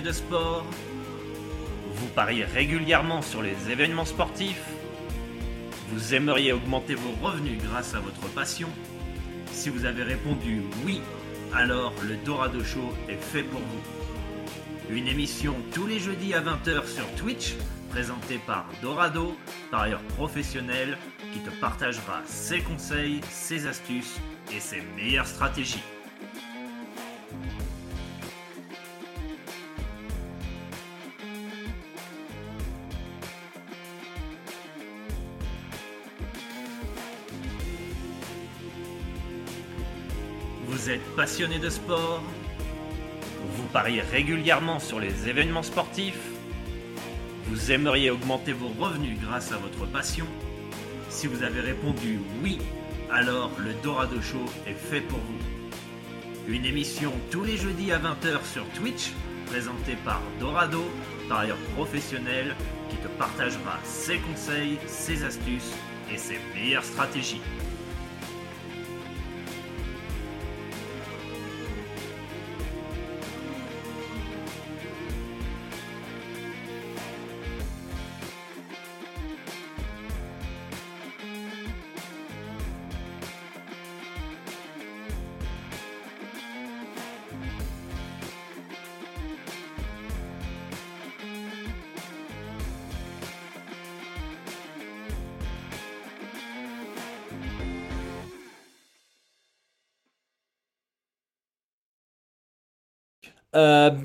de sport Vous pariez régulièrement sur les événements sportifs Vous aimeriez augmenter vos revenus grâce à votre passion Si vous avez répondu oui, alors le Dorado Show est fait pour vous. Une émission tous les jeudis à 20h sur Twitch, présentée par Dorado, parieur professionnel qui te partagera ses conseils, ses astuces et ses meilleures stratégies. Vous êtes passionné de sport? Vous pariez régulièrement sur les événements sportifs? Vous aimeriez augmenter vos revenus grâce à votre passion? Si vous avez répondu oui, alors le Dorado Show est fait pour vous. Une émission tous les jeudis à 20h sur Twitch, présentée par Dorado, parieur professionnel qui te partagera ses conseils, ses astuces et ses meilleures stratégies.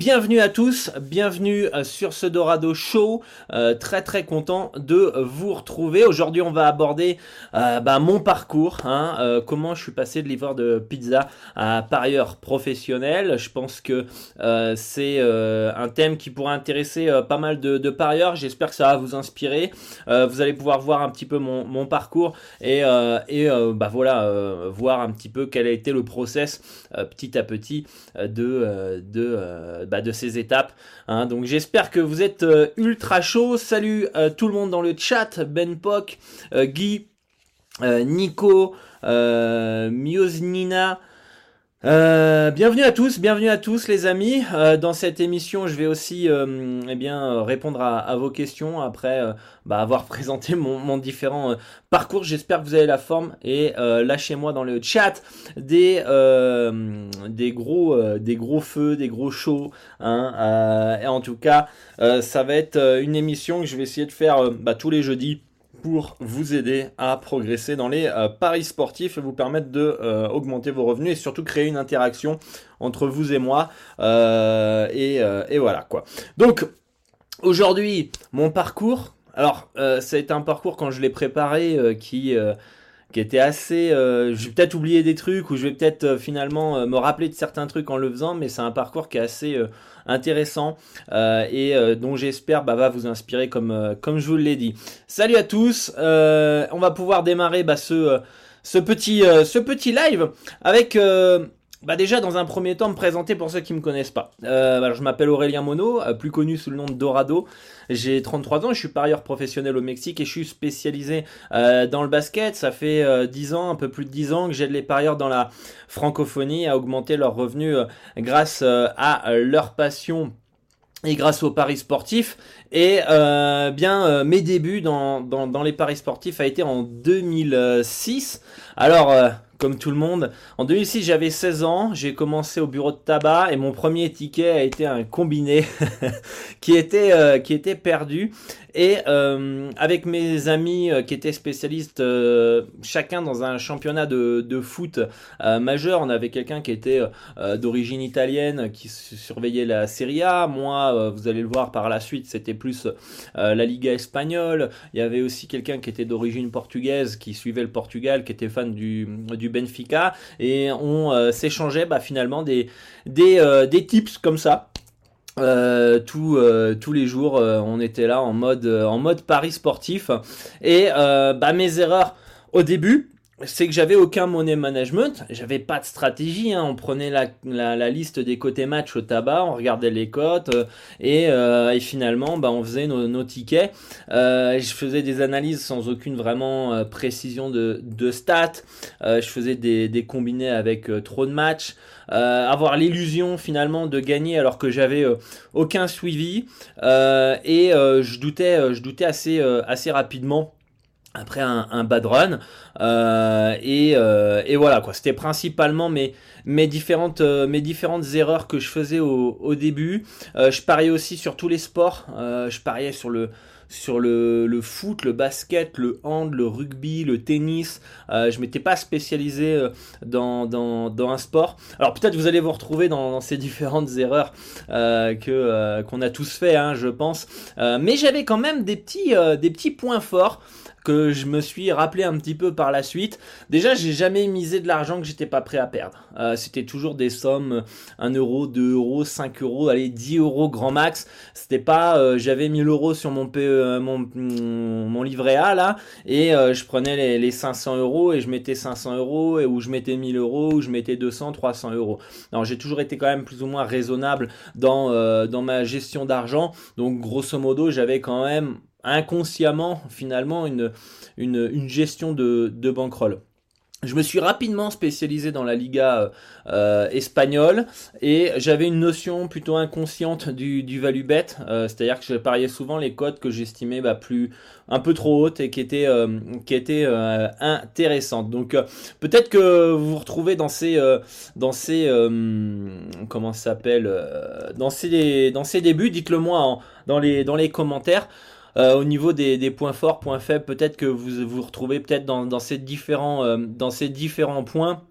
Bienvenue à tous, bienvenue euh, sur ce Dorado Show. Euh, très très content de vous retrouver. Aujourd'hui, on va aborder bah, mon parcours, hein, comment je suis passé de livreur de pizza à parieur professionnel. Je pense que c'est un thème qui pourrait intéresser pas mal de, parieurs. J'espère que ça va vous inspirer. vous allez pouvoir voir un petit peu mon, parcours et, bah voilà, voir un petit peu quel a été le process petit à petit de de euh, bah, de ces étapes. Hein. Donc j'espère que vous êtes euh, ultra chaud. Salut euh, tout le monde dans le chat, Ben Poc, Guy, Nico, Miosnina. Euh, bienvenue à tous, bienvenue à tous les amis. Euh, dans cette émission, je vais aussi euh, eh bien répondre à, vos questions après bah, avoir présenté mon, différent parcours. J'espère que vous avez la forme et lâchez-moi dans le chat des des gros des gros feux, des gros shows. Hein, et en tout cas, ça va être une émission que je vais essayer de faire bah, tous les jeudis pour vous aider à progresser dans les euh, paris sportifs et vous permettre de euh, augmenter vos revenus et surtout créer une interaction entre vous et moi euh, et, voilà quoi. Donc aujourd'hui mon parcours, alors ça a été un parcours quand je l'ai préparé qui qui était assez. Euh, j'ai peut-être oublié des trucs ou je vais peut-être euh, finalement euh, me rappeler de certains trucs en le faisant, mais c'est un parcours qui est assez intéressant et dont j'espère bah, va vous inspirer comme, comme je vous l'ai dit. Salut à tous, on va pouvoir démarrer bah, ce, ce, petit, ce petit live avec bah déjà, dans un premier temps, me présenter pour ceux qui me connaissent pas. Euh, alors, je m'appelle Aurélien Mono, euh, plus connu sous le nom de Dorado. J'ai 33 ans, je suis parieur professionnel au Mexique et je suis spécialisé euh, dans le basket. Ça fait 10 ans, un peu plus de 10 ans que j'aide les parieurs dans la francophonie à augmenter leurs revenus grâce à leur passion et grâce aux paris sportifs. Et bien, mes débuts dans, les paris sportifs a été en 2006. Alors, comme tout le monde. En 2006, j'avais 16 ans, j'ai commencé au bureau de tabac et mon premier ticket a été un combiné qui était euh, qui était perdu et euh, avec mes amis euh, qui étaient spécialistes, euh, chacun dans un championnat de, foot majeur, on avait quelqu'un qui était d'origine italienne, qui surveillait la Serie A. Moi, vous allez le voir par la suite, c'était plus la Liga espagnole. Il y avait aussi quelqu'un qui était d'origine portugaise, qui suivait le Portugal, qui était fan du, du Benfica. Et on s'échangeait bah, finalement des, des, des tips comme ça. Euh, euh, tous les jours, euh, on était là en mode, en mode Paris sportif. Et bah, mes erreurs au début, c'est que j'avais aucun money management, j'avais pas de stratégie. Hein. On prenait la, la, liste des côtés match au tabac, on regardait les cotes et, et, finalement, bah, on faisait nos, nos tickets. je faisais des analyses sans aucune vraiment précision de, de stats. je faisais des, des combinés avec trop de matchs. Euh, avoir l'illusion finalement de gagner alors que j'avais euh, aucun suivi euh, et je doutais, je doutais assez, assez rapidement après un, un, bad run et, et, voilà quoi c'était principalement mes, mes différentes mes différentes erreurs que je faisais au, au début je pariais aussi sur tous les sports je pariais sur le sur le, le, foot, le basket, le hand, le rugby, le tennis. Euh, je m'étais pas spécialisé euh, dans, dans, dans, un sport. Alors peut-être vous allez vous retrouver dans, dans ces différentes erreurs euh, que euh, qu'on a tous fait, hein, je pense. Euh, mais j'avais quand même des petits des petits points forts que je me suis rappelé un petit peu par la suite. Déjà, j'ai jamais misé de l'argent que j'étais pas prêt à perdre. Euh, C'était toujours des sommes 1 euro, 2 euros, 5 euros, allez 10 euros grand max. C'était pas, euh, j'avais 1000 euros sur mon, mon, livret A là et euh, je prenais les, les, 500 euros et je mettais 500 euros et ou je mettais 1000 euros ou je mettais 200, 300 euros. Alors j'ai toujours été quand même plus ou moins raisonnable dans euh, dans ma gestion d'argent. Donc grosso modo, j'avais quand même inconsciemment finalement une, une, gestion de, de. Je me suis rapidement spécialisé dans la Liga euh, espagnole et j'avais une notion plutôt inconsciente du, du value bet, euh, c'est-à-dire que je pariais souvent les cotes que j'estimais bah, plus un peu trop hautes et qui étaient euh, qui étaient euh, intéressantes. Donc euh, peut-être que vous vous retrouvez dans ces dans ces comment s'appelle dans ces dans ces débuts. Dites-le moi dans les dans les commentaires. Euh, au niveau des, points forts, points faibles, peut-être que vous vous retrouvez peut-être dans, ces différents, euh, dans ces différents points.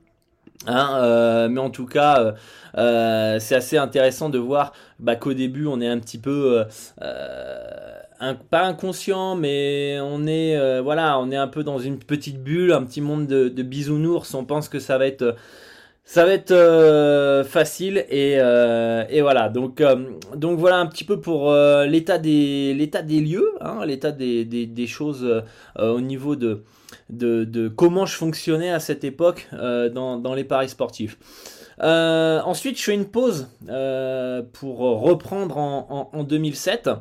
Hein, euh, mais en tout cas, c'est assez intéressant de voir bah, qu'au début, on est un petit peu pas inconscient, mais on est voilà, on est un peu dans une petite bulle, un petit monde de, de bisounours. On pense que ça va être ça va être euh, facile et, euh, et, voilà. Donc euh, donc voilà un petit peu pour l'état des l'état des lieux hein, l'état des, des, choses au niveau de, de, de comment je fonctionnais à cette époque dans, dans les paris sportifs. Ensuite je fais une pause pour reprendre en, en, en 2007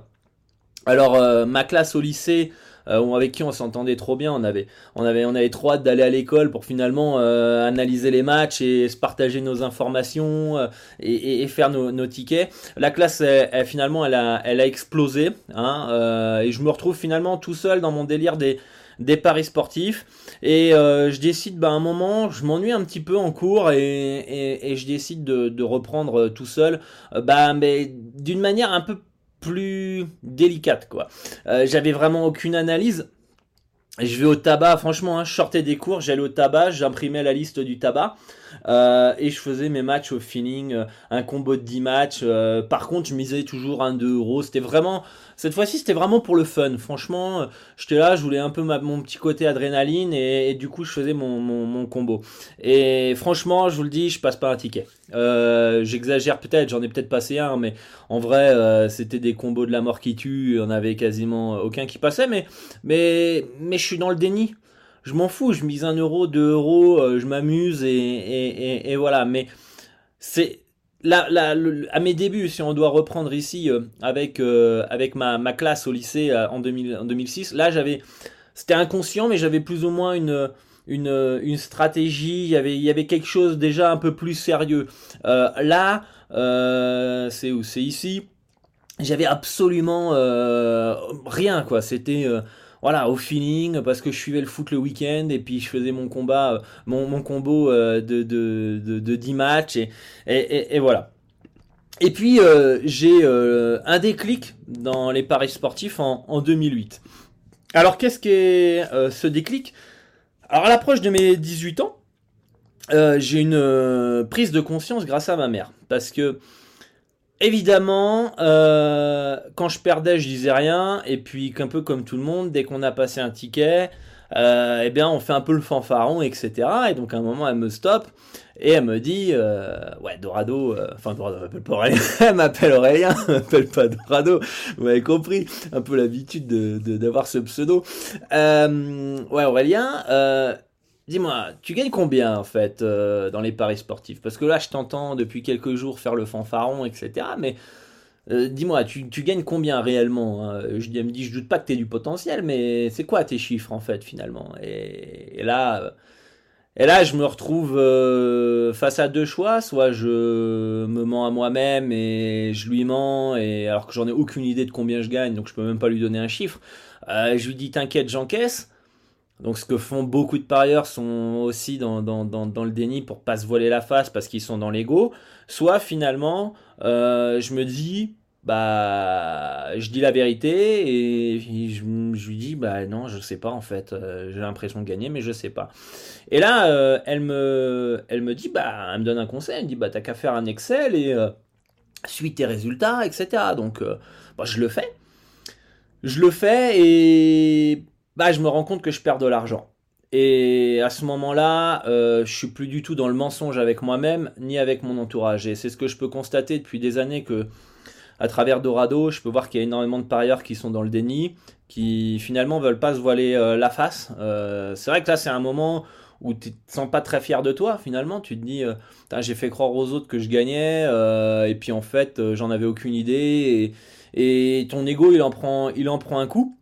alors ma classe au lycée euh, avec qui on s'entendait trop bien. On avait, on avait, on avait trop hâte d'aller à l'école pour finalement euh, analyser les matchs et se partager nos informations euh, et, et, faire nos, nos, tickets. La classe, elle, finalement, elle a, elle a explosé. Hein, euh, et je me retrouve finalement tout seul dans mon délire des des paris sportifs et euh, je décide bah, à un moment je m'ennuie un petit peu en cours et, et, et je décide de, de reprendre tout seul bah mais d'une manière un peu plus délicate quoi. Euh, j'avais vraiment aucune analyse. Je vais au tabac, franchement, hein, je sortais des cours, j'allais au tabac, j'imprimais la liste du tabac euh, et je faisais mes matchs au feeling, euh, un combo de 10 matchs. Euh, par contre, je misais toujours un 2 euros. C'était vraiment, cette fois-ci, c'était vraiment pour le fun. Franchement, euh, j'étais là, je voulais un peu mon petit côté adrénaline et, du coup, je faisais mon, combo. Et franchement, je vous le dis, je passe pas un ticket. J'exagère peut-être, j'en ai peut-être passé un, mais en vrai, c'était des combos de la mort qui tue. On avait quasiment aucun qui passait, mais mais mais je suis dans le déni je m'en fous, je mise un euro, deux euros, euh, je m'amuse et, voilà. Mais c'est à mes débuts, si on doit reprendre ici euh, avec, euh, avec ma, ma, classe au lycée euh, en, 2000, en 2006, là j'avais, c'était inconscient, mais j'avais plus ou moins une, une, une stratégie, il y, avait, il y avait quelque chose déjà un peu plus sérieux. là, c'est où? C'est ici. J'avais absolument rien, quoi. C'était voilà, au feeling, parce que je suivais le foot le week-end et puis je faisais mon combat, euh, mon, combo euh, de, de, de, 10 matchs et, voilà. Et puis euh, j'ai un déclic dans les paris sportifs en, en 2008. Alors qu'est-ce qu'est ce déclic? Alors à l'approche de mes 18 ans, j'ai une prise de conscience grâce à ma mère. Parce que Évidemment, euh, quand je perdais, je disais rien. Et puis, un peu comme tout le monde, dès qu'on a passé un ticket, euh, eh bien, on fait un peu le fanfaron, etc. Et donc, à un moment, elle me stoppe et elle me dit, euh, ouais, Dorado, enfin, Dorado, m'appelle pas Aurélien, elle m'appelle Aurélien, elle m'appelle pas Dorado. Vous m'avez compris, un peu l'habitude de d'avoir ce pseudo. ouais, Aurélien. Dis-moi, tu gagnes combien en fait euh, dans les paris sportifs? Parce que là, je t'entends depuis quelques jours faire le fanfaron, etc. Mais euh, dis-moi, tu, gagnes combien réellement hein? Je, me dit, je doute pas que tu aies du potentiel, mais c'est quoi tes chiffres en fait finalement? Et, là, euh, et là, je me retrouve face à deux choix. Soit je me mens à moi-même et je lui mens, et alors que j'en ai aucune idée de combien je gagne, donc je peux même pas lui donner un chiffre. je lui dis, t'inquiète, j'encaisse. Donc ce que font beaucoup de parieurs sont aussi dans, dans, dans, le déni pour pas se voiler la face parce qu'ils sont dans l'ego. Soit finalement, euh, je me dis, bah, je dis la vérité et je, lui dis, bah non, je sais pas en fait. Euh, j'ai l'impression de gagner, mais je sais pas. Et là, euh, elle me, elle me dit, bah, elle me donne un conseil. Elle me dit, bah t'as qu'à faire un Excel et suite tes résultats, etc. Donc, bah, je le fais. Je le fais et bah, je me rends compte que je perds de l'argent. Et à ce moment-là, euh, je suis plus du tout dans le mensonge avec moi-même ni avec mon entourage. Et c'est ce que je peux constater depuis des années que, à travers Dorado, je peux voir qu'il y a énormément de parieurs qui sont dans le déni, qui finalement veulent pas se voiler euh, la face. Euh, c'est vrai que là, c'est un moment où tu te sens pas très fier de toi finalement. Tu te dis, euh, j'ai fait croire aux autres que je gagnais, et puis en fait, j'en avais aucune idée. Et, et, ton ego, il en prend, il en prend un coup.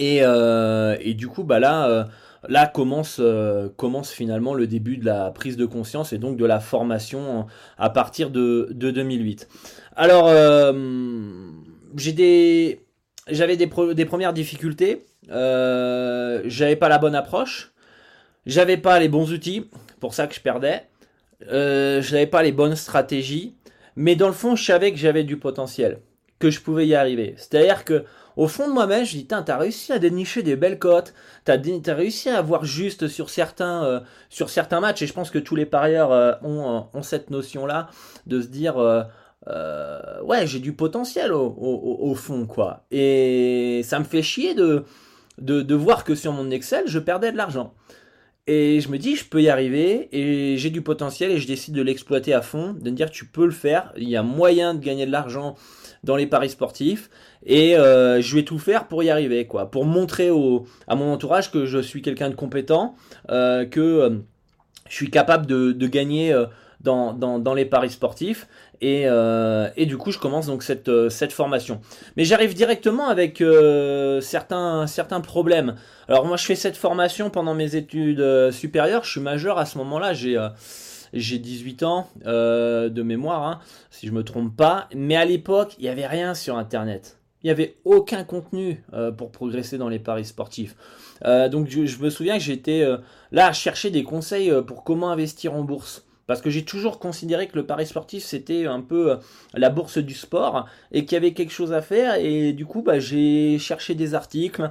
Euh, et, du coup, bah là, euh, là commence, euh, commence finalement le début de la prise de conscience et donc de la formation à partir de, 2008. Alors, j'avais des, des, premières difficultés. j'avais pas la bonne approche. J'avais pas les bons outils. Pour ça que je perdais. je n'avais pas les bonnes stratégies. Mais dans le fond, je savais que j'avais du potentiel, que je pouvais y arriver. C'est-à-dire que au fond de moi-même, je dis, t'as réussi à dénicher des belles cotes, t'as as réussi à avoir juste sur certains, euh, sur certains matchs, et je pense que tous les parieurs euh, ont, euh, ont, cette notion-là, de se dire, ouais, j'ai du potentiel au, au, au, fond, quoi. Et ça me fait chier de, de, de voir que sur mon Excel, je perdais de l'argent. Et je me dis, je peux y arriver, et j'ai du potentiel, et je décide de l'exploiter à fond, de me dire, tu peux le faire, il y a moyen de gagner de l'argent dans les paris sportifs, et euh, je vais tout faire pour y arriver, quoi, pour montrer au, à mon entourage que je suis quelqu'un de compétent, euh, que euh, je suis capable de, de gagner dans, dans, dans, les paris sportifs. Et, et, du coup, je commence donc cette, cette formation. Mais j'arrive directement avec certains, certains problèmes. Alors moi, je fais cette formation pendant mes études supérieures. Je suis majeur à ce moment-là. J'ai j'ai 18 ans de mémoire, hein, si je me trompe pas. Mais à l'époque, il n'y avait rien sur Internet il n'y avait aucun contenu euh, pour progresser dans les paris sportifs. Euh, donc je, me souviens que j'étais euh, là à chercher des conseils pour comment investir en bourse. Parce que j'ai toujours considéré que le pari sportif c'était un peu la bourse du sport et qu'il y avait quelque chose à faire et du coup bah, j'ai cherché des articles,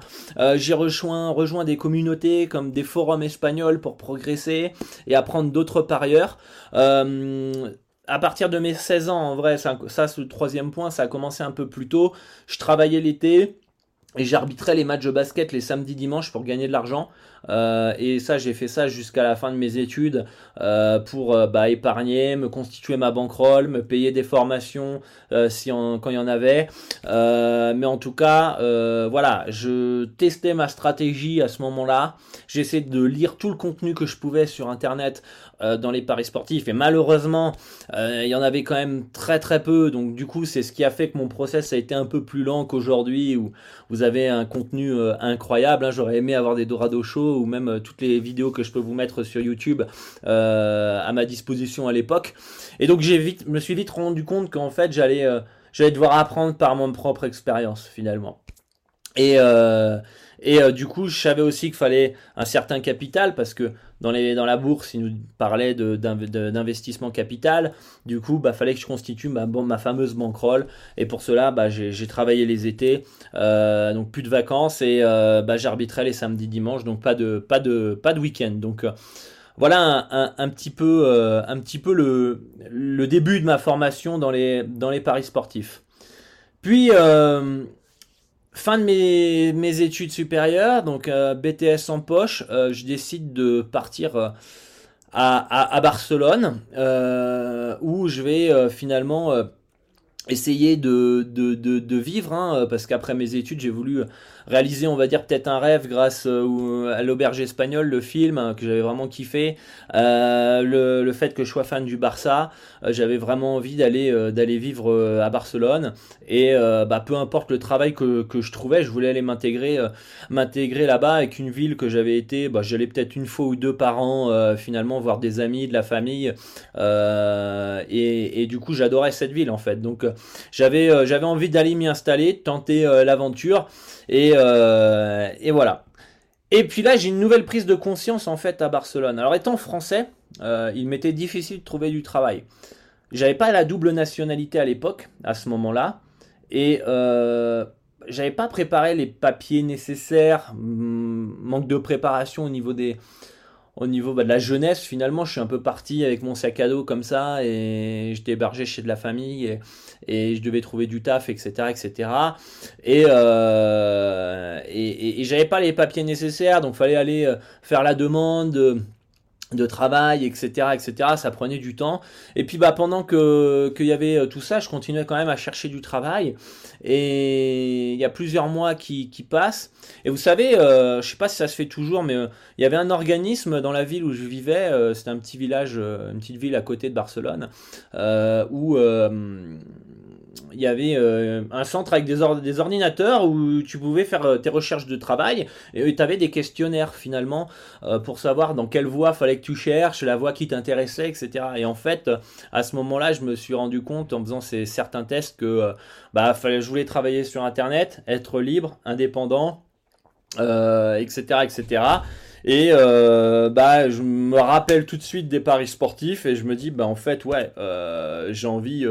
j'ai rejoint, rejoint des communautés comme des forums espagnols pour progresser et apprendre d'autres parieurs à partir de mes 16 ans, en vrai, ça, ça, ce troisième point, ça a commencé un peu plus tôt. Je travaillais l'été. et j'arbitrais les matchs de basket les samedis dimanches pour gagner de l'argent euh, et ça j'ai fait ça jusqu'à la fin de mes études euh, pour euh, bah, épargner me constituer ma bankroll me payer des formations si quand il y en avait. Mais en tout cas voilà je testais ma stratégie à ce moment là j'essayais de lire tout le contenu que je pouvais sur internet dans les paris sportifs. Et malheureusement il y en avait quand même très très peu. Donc du coup c'est ce qui a fait que mon process a été un peu plus lent qu'aujourd'hui où vous avez un contenu incroyable. Hein. j'aurais aimé avoir des Dorado ou même euh, toutes les vidéos que je peux vous mettre sur YouTube euh, à ma disposition à l'époque. Et donc j'ai vite, me suis vite rendu compte qu'en fait j'allais euh, j'allais devoir apprendre par mon propre expérience finalement. Et, et du coup, je savais aussi qu'il fallait un certain capital parce que dans, les, dans la bourse, il nous parlait d'investissement capital. Du coup, bah, fallait que je constitue ma, ma fameuse bankroll. Et pour cela, bah, j'ai travaillé les étés, euh, donc plus de vacances et euh, bah, j'arbitrais les samedis, dimanches, donc pas de, pas de, pas de week-end. Donc euh, voilà un, petit peu, un petit peu le, le, début de ma formation dans les, dans les paris sportifs. Puis Fin de mes, études supérieures, donc euh, BTS en poche, euh, je décide de partir euh, à, Barcelone, où je vais finalement essayer de, vivre, hein, parce qu'après mes études, j'ai voulu réaliser, on va dire, peut-être un rêve grâce euh, à l'auberge espagnole, le film hein, que j'avais vraiment kiffé. Euh, le, le, fait que je sois fan du Barça, euh, j'avais vraiment envie d'aller d'aller vivre à Barcelone. Et bah, peu importe le travail que, que je trouvais, je voulais aller m'intégrer m'intégrer là-bas avec une ville que j'avais été, bah, j'allais peut-être une fois ou deux par an finalement voir des amis, de la famille. Et, et, du coup, j'adorais cette ville en fait. Donc j'avais j'avais envie d'aller m'y installer, tenter l'aventure. Euh, et, voilà. Et puis là, j'ai une nouvelle prise de conscience en fait à Barcelone. Alors étant français, euh, il m'était difficile de trouver du travail. J'avais pas la double nationalité à l'époque, à ce moment-là, et euh, j'avais pas préparé les papiers nécessaires, manque de préparation au niveau des, au niveau bah, de la jeunesse, finalement, je suis un peu parti avec mon sac à dos comme ça et j'étais hébergé chez de la famille et, je devais trouver du taf, etc., etc. Euh, et, et, j'avais pas les papiers nécessaires, donc fallait aller euh, faire la demande de travail, etc., etc. Ça prenait du temps. Et puis bah pendant que qu'il y avait euh, tout ça, je continuais quand même à chercher du travail. Et il y a plusieurs mois qui, qui passent. Et vous savez, euh, je sais pas si ça se fait toujours, mais euh, il y avait un organisme dans la ville où je vivais. C'était un petit village, une petite ville à côté de Barcelone, où il y avait euh, un centre avec des, des, ordinateurs où tu pouvais faire euh, tes recherches de travail et tu avais des questionnaires finalement euh, pour savoir dans quelle voie fallait que tu cherches, la voie qui t'intéressait, etc. Et en fait, à ce moment-là, je me suis rendu compte en faisant ces certains tests que bah, fallait, je voulais travailler sur Internet, être libre, indépendant, etc., etc. Et bah, je me rappelle tout de suite des paris sportifs et je me dis, bah, en fait, ouais, j'ai envie,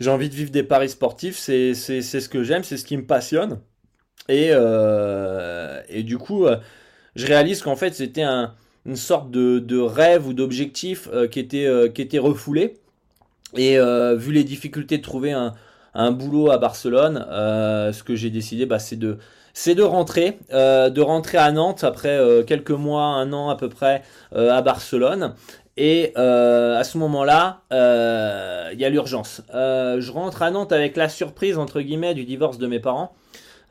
j'ai envie de vivre des paris sportifs, c'est ce que j'aime, c'est ce qui me passionne. Et, euh, et du coup, euh, je réalise qu'en fait, c'était un, une sorte de, de rêve ou d'objectif euh, qui, était, qui était refoulé. Et vu les difficultés de trouver un, un boulot à Barcelone, ce que j'ai décidé, bah, c'est de c'est de rentrer, de rentrer à Nantes après quelques mois, un an à peu près à Barcelone. Et euh, à ce moment-là, euh, il y a l'urgence. Euh, je rentre à Nantes avec la surprise, entre guillemets, du divorce de mes parents.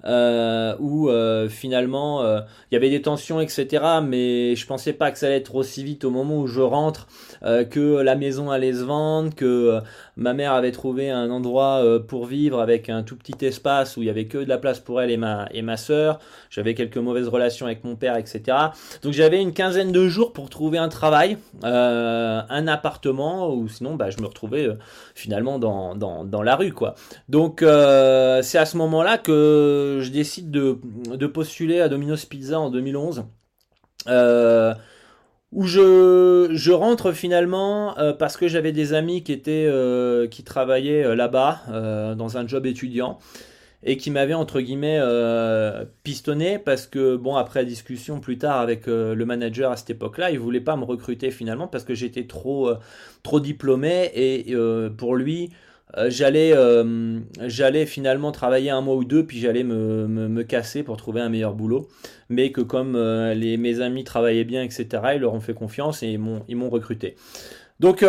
Euh, où euh, finalement euh, il y avait des tensions, etc. Mais je pensais pas que ça allait être aussi vite au moment où je rentre, que la maison allait se vendre, que ma mère avait trouvé un endroit pour vivre avec un tout petit espace où il y avait que de la place pour elle et ma et ma sœur. J'avais quelques mauvaises relations avec mon père, etc. Donc j'avais une quinzaine de jours pour trouver un travail, un appartement, ou sinon bah, je me retrouvais finalement dans, dans, dans la rue, quoi. Donc c'est à ce moment-là que je décide de, postuler à Domino's Pizza en 2011. Euh, où je, rentre finalement euh, parce que j'avais des amis qui étaient euh, travaillaient là-bas dans un job étudiant et qui m'avaient entre guillemets pistonné parce que bon après discussion plus tard avec le manager à cette époque-là il voulait pas me recruter finalement parce que j'étais trop trop diplômé et pour lui j'allais, j'allais finalement travailler un mois ou deux, puis j'allais me, me, casser pour trouver un meilleur boulot. Mais que comme les, mes amis travaillaient bien, etc., ils leur ont fait confiance et ils m'ont, ils m'ont recruté. Donc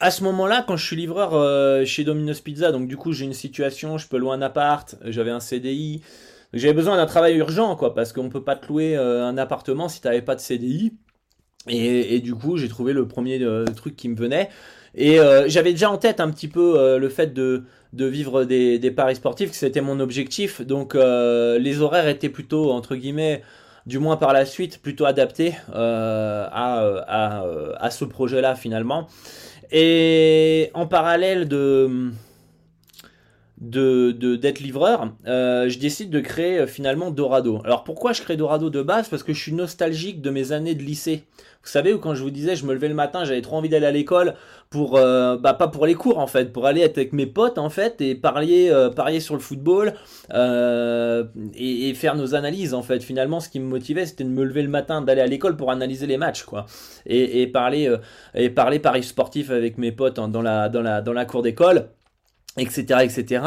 à ce moment-là, quand je suis livreur euh, chez Domino's Pizza, donc du coup j'ai une situation, je peux louer un appart, j'avais un CDI, j'avais besoin d'un travail urgent, quoi, parce qu'on peut pas te louer euh, un appartement si tu n'avais pas de CDI. Et, du coup, j'ai trouvé le premier euh, truc qui me venait. Et j'avais déjà en tête un petit peu le fait de, vivre des, paris sportifs, que c'était mon objectif. Donc les horaires étaient plutôt, entre guillemets, du moins par la suite, plutôt adaptés à, à, ce projet-là finalement. Et en parallèle de d'être livreur, euh, je décide de créer euh, finalement Dorado. Alors pourquoi je crée Dorado de base? Parce que je suis nostalgique de mes années de lycée. Vous savez, quand je vous disais, je me levais le matin, j'avais trop envie d'aller à l'école pour, euh, bah pas pour les cours en fait, pour aller être avec mes potes en fait et parier, parier sur le football et, faire nos analyses en fait. Finalement, ce qui me motivait, c'était de me lever le matin, d'aller à l'école pour analyser les matchs quoi, et, parler et parler paris sportif avec mes potes dans la dans la dans la cour d'école etc etc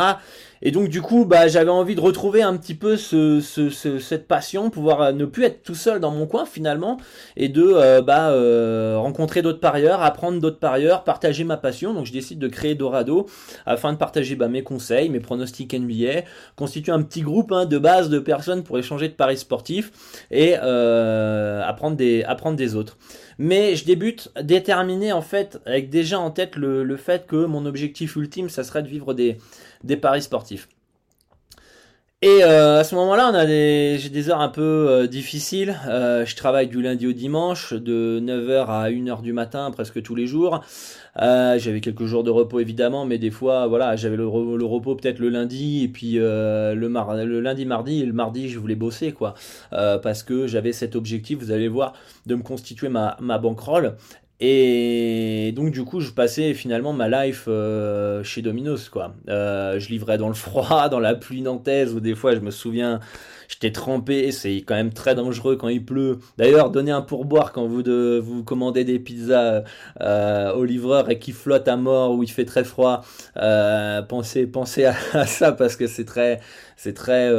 et donc du coup bah j'avais envie de retrouver un petit peu ce, cette passion pouvoir euh, ne plus être tout seul dans mon coin finalement et de euh, bah, euh, rencontrer d'autres parieurs apprendre d'autres parieurs partager ma passion. Donc je décide de créer Dorado afin de partager bah, mes conseils mes pronostics NBA constituer un petit groupe hein, de base de personnes pour échanger de paris sportifs et apprendre des apprendre des autres mais je débute déterminé en fait avec déjà en tête le, fait que mon objectif ultime ça serait de vivre des, des paris sportifs. Et euh, à ce moment-là, on a des, j'ai des heures un peu euh, difficiles. Euh, je travaille du lundi au dimanche, de 9h à 1h du matin, presque tous les jours. j'avais quelques jours de repos évidemment, mais des fois, voilà, j'avais le, repos peut-être le lundi et puis le, lundi, mardi et le mardi, je voulais bosser quoi, parce que j'avais cet objectif. Vous allez voir, de me constituer ma, ma bankroll. Et donc du coup, je passais finalement ma life euh, chez Domino's quoi. Euh, je livrais dans le froid, dans la pluie nantaise, où des fois je me souviens, j'étais trempé. C'est quand même très dangereux quand il pleut. D'ailleurs, donnez un pourboire quand vous vous commandez des pizzas euh, au livreur et qu'il flotte à mort ou il fait très froid. pensez, pensez à, ça parce que c'est très, c'est très,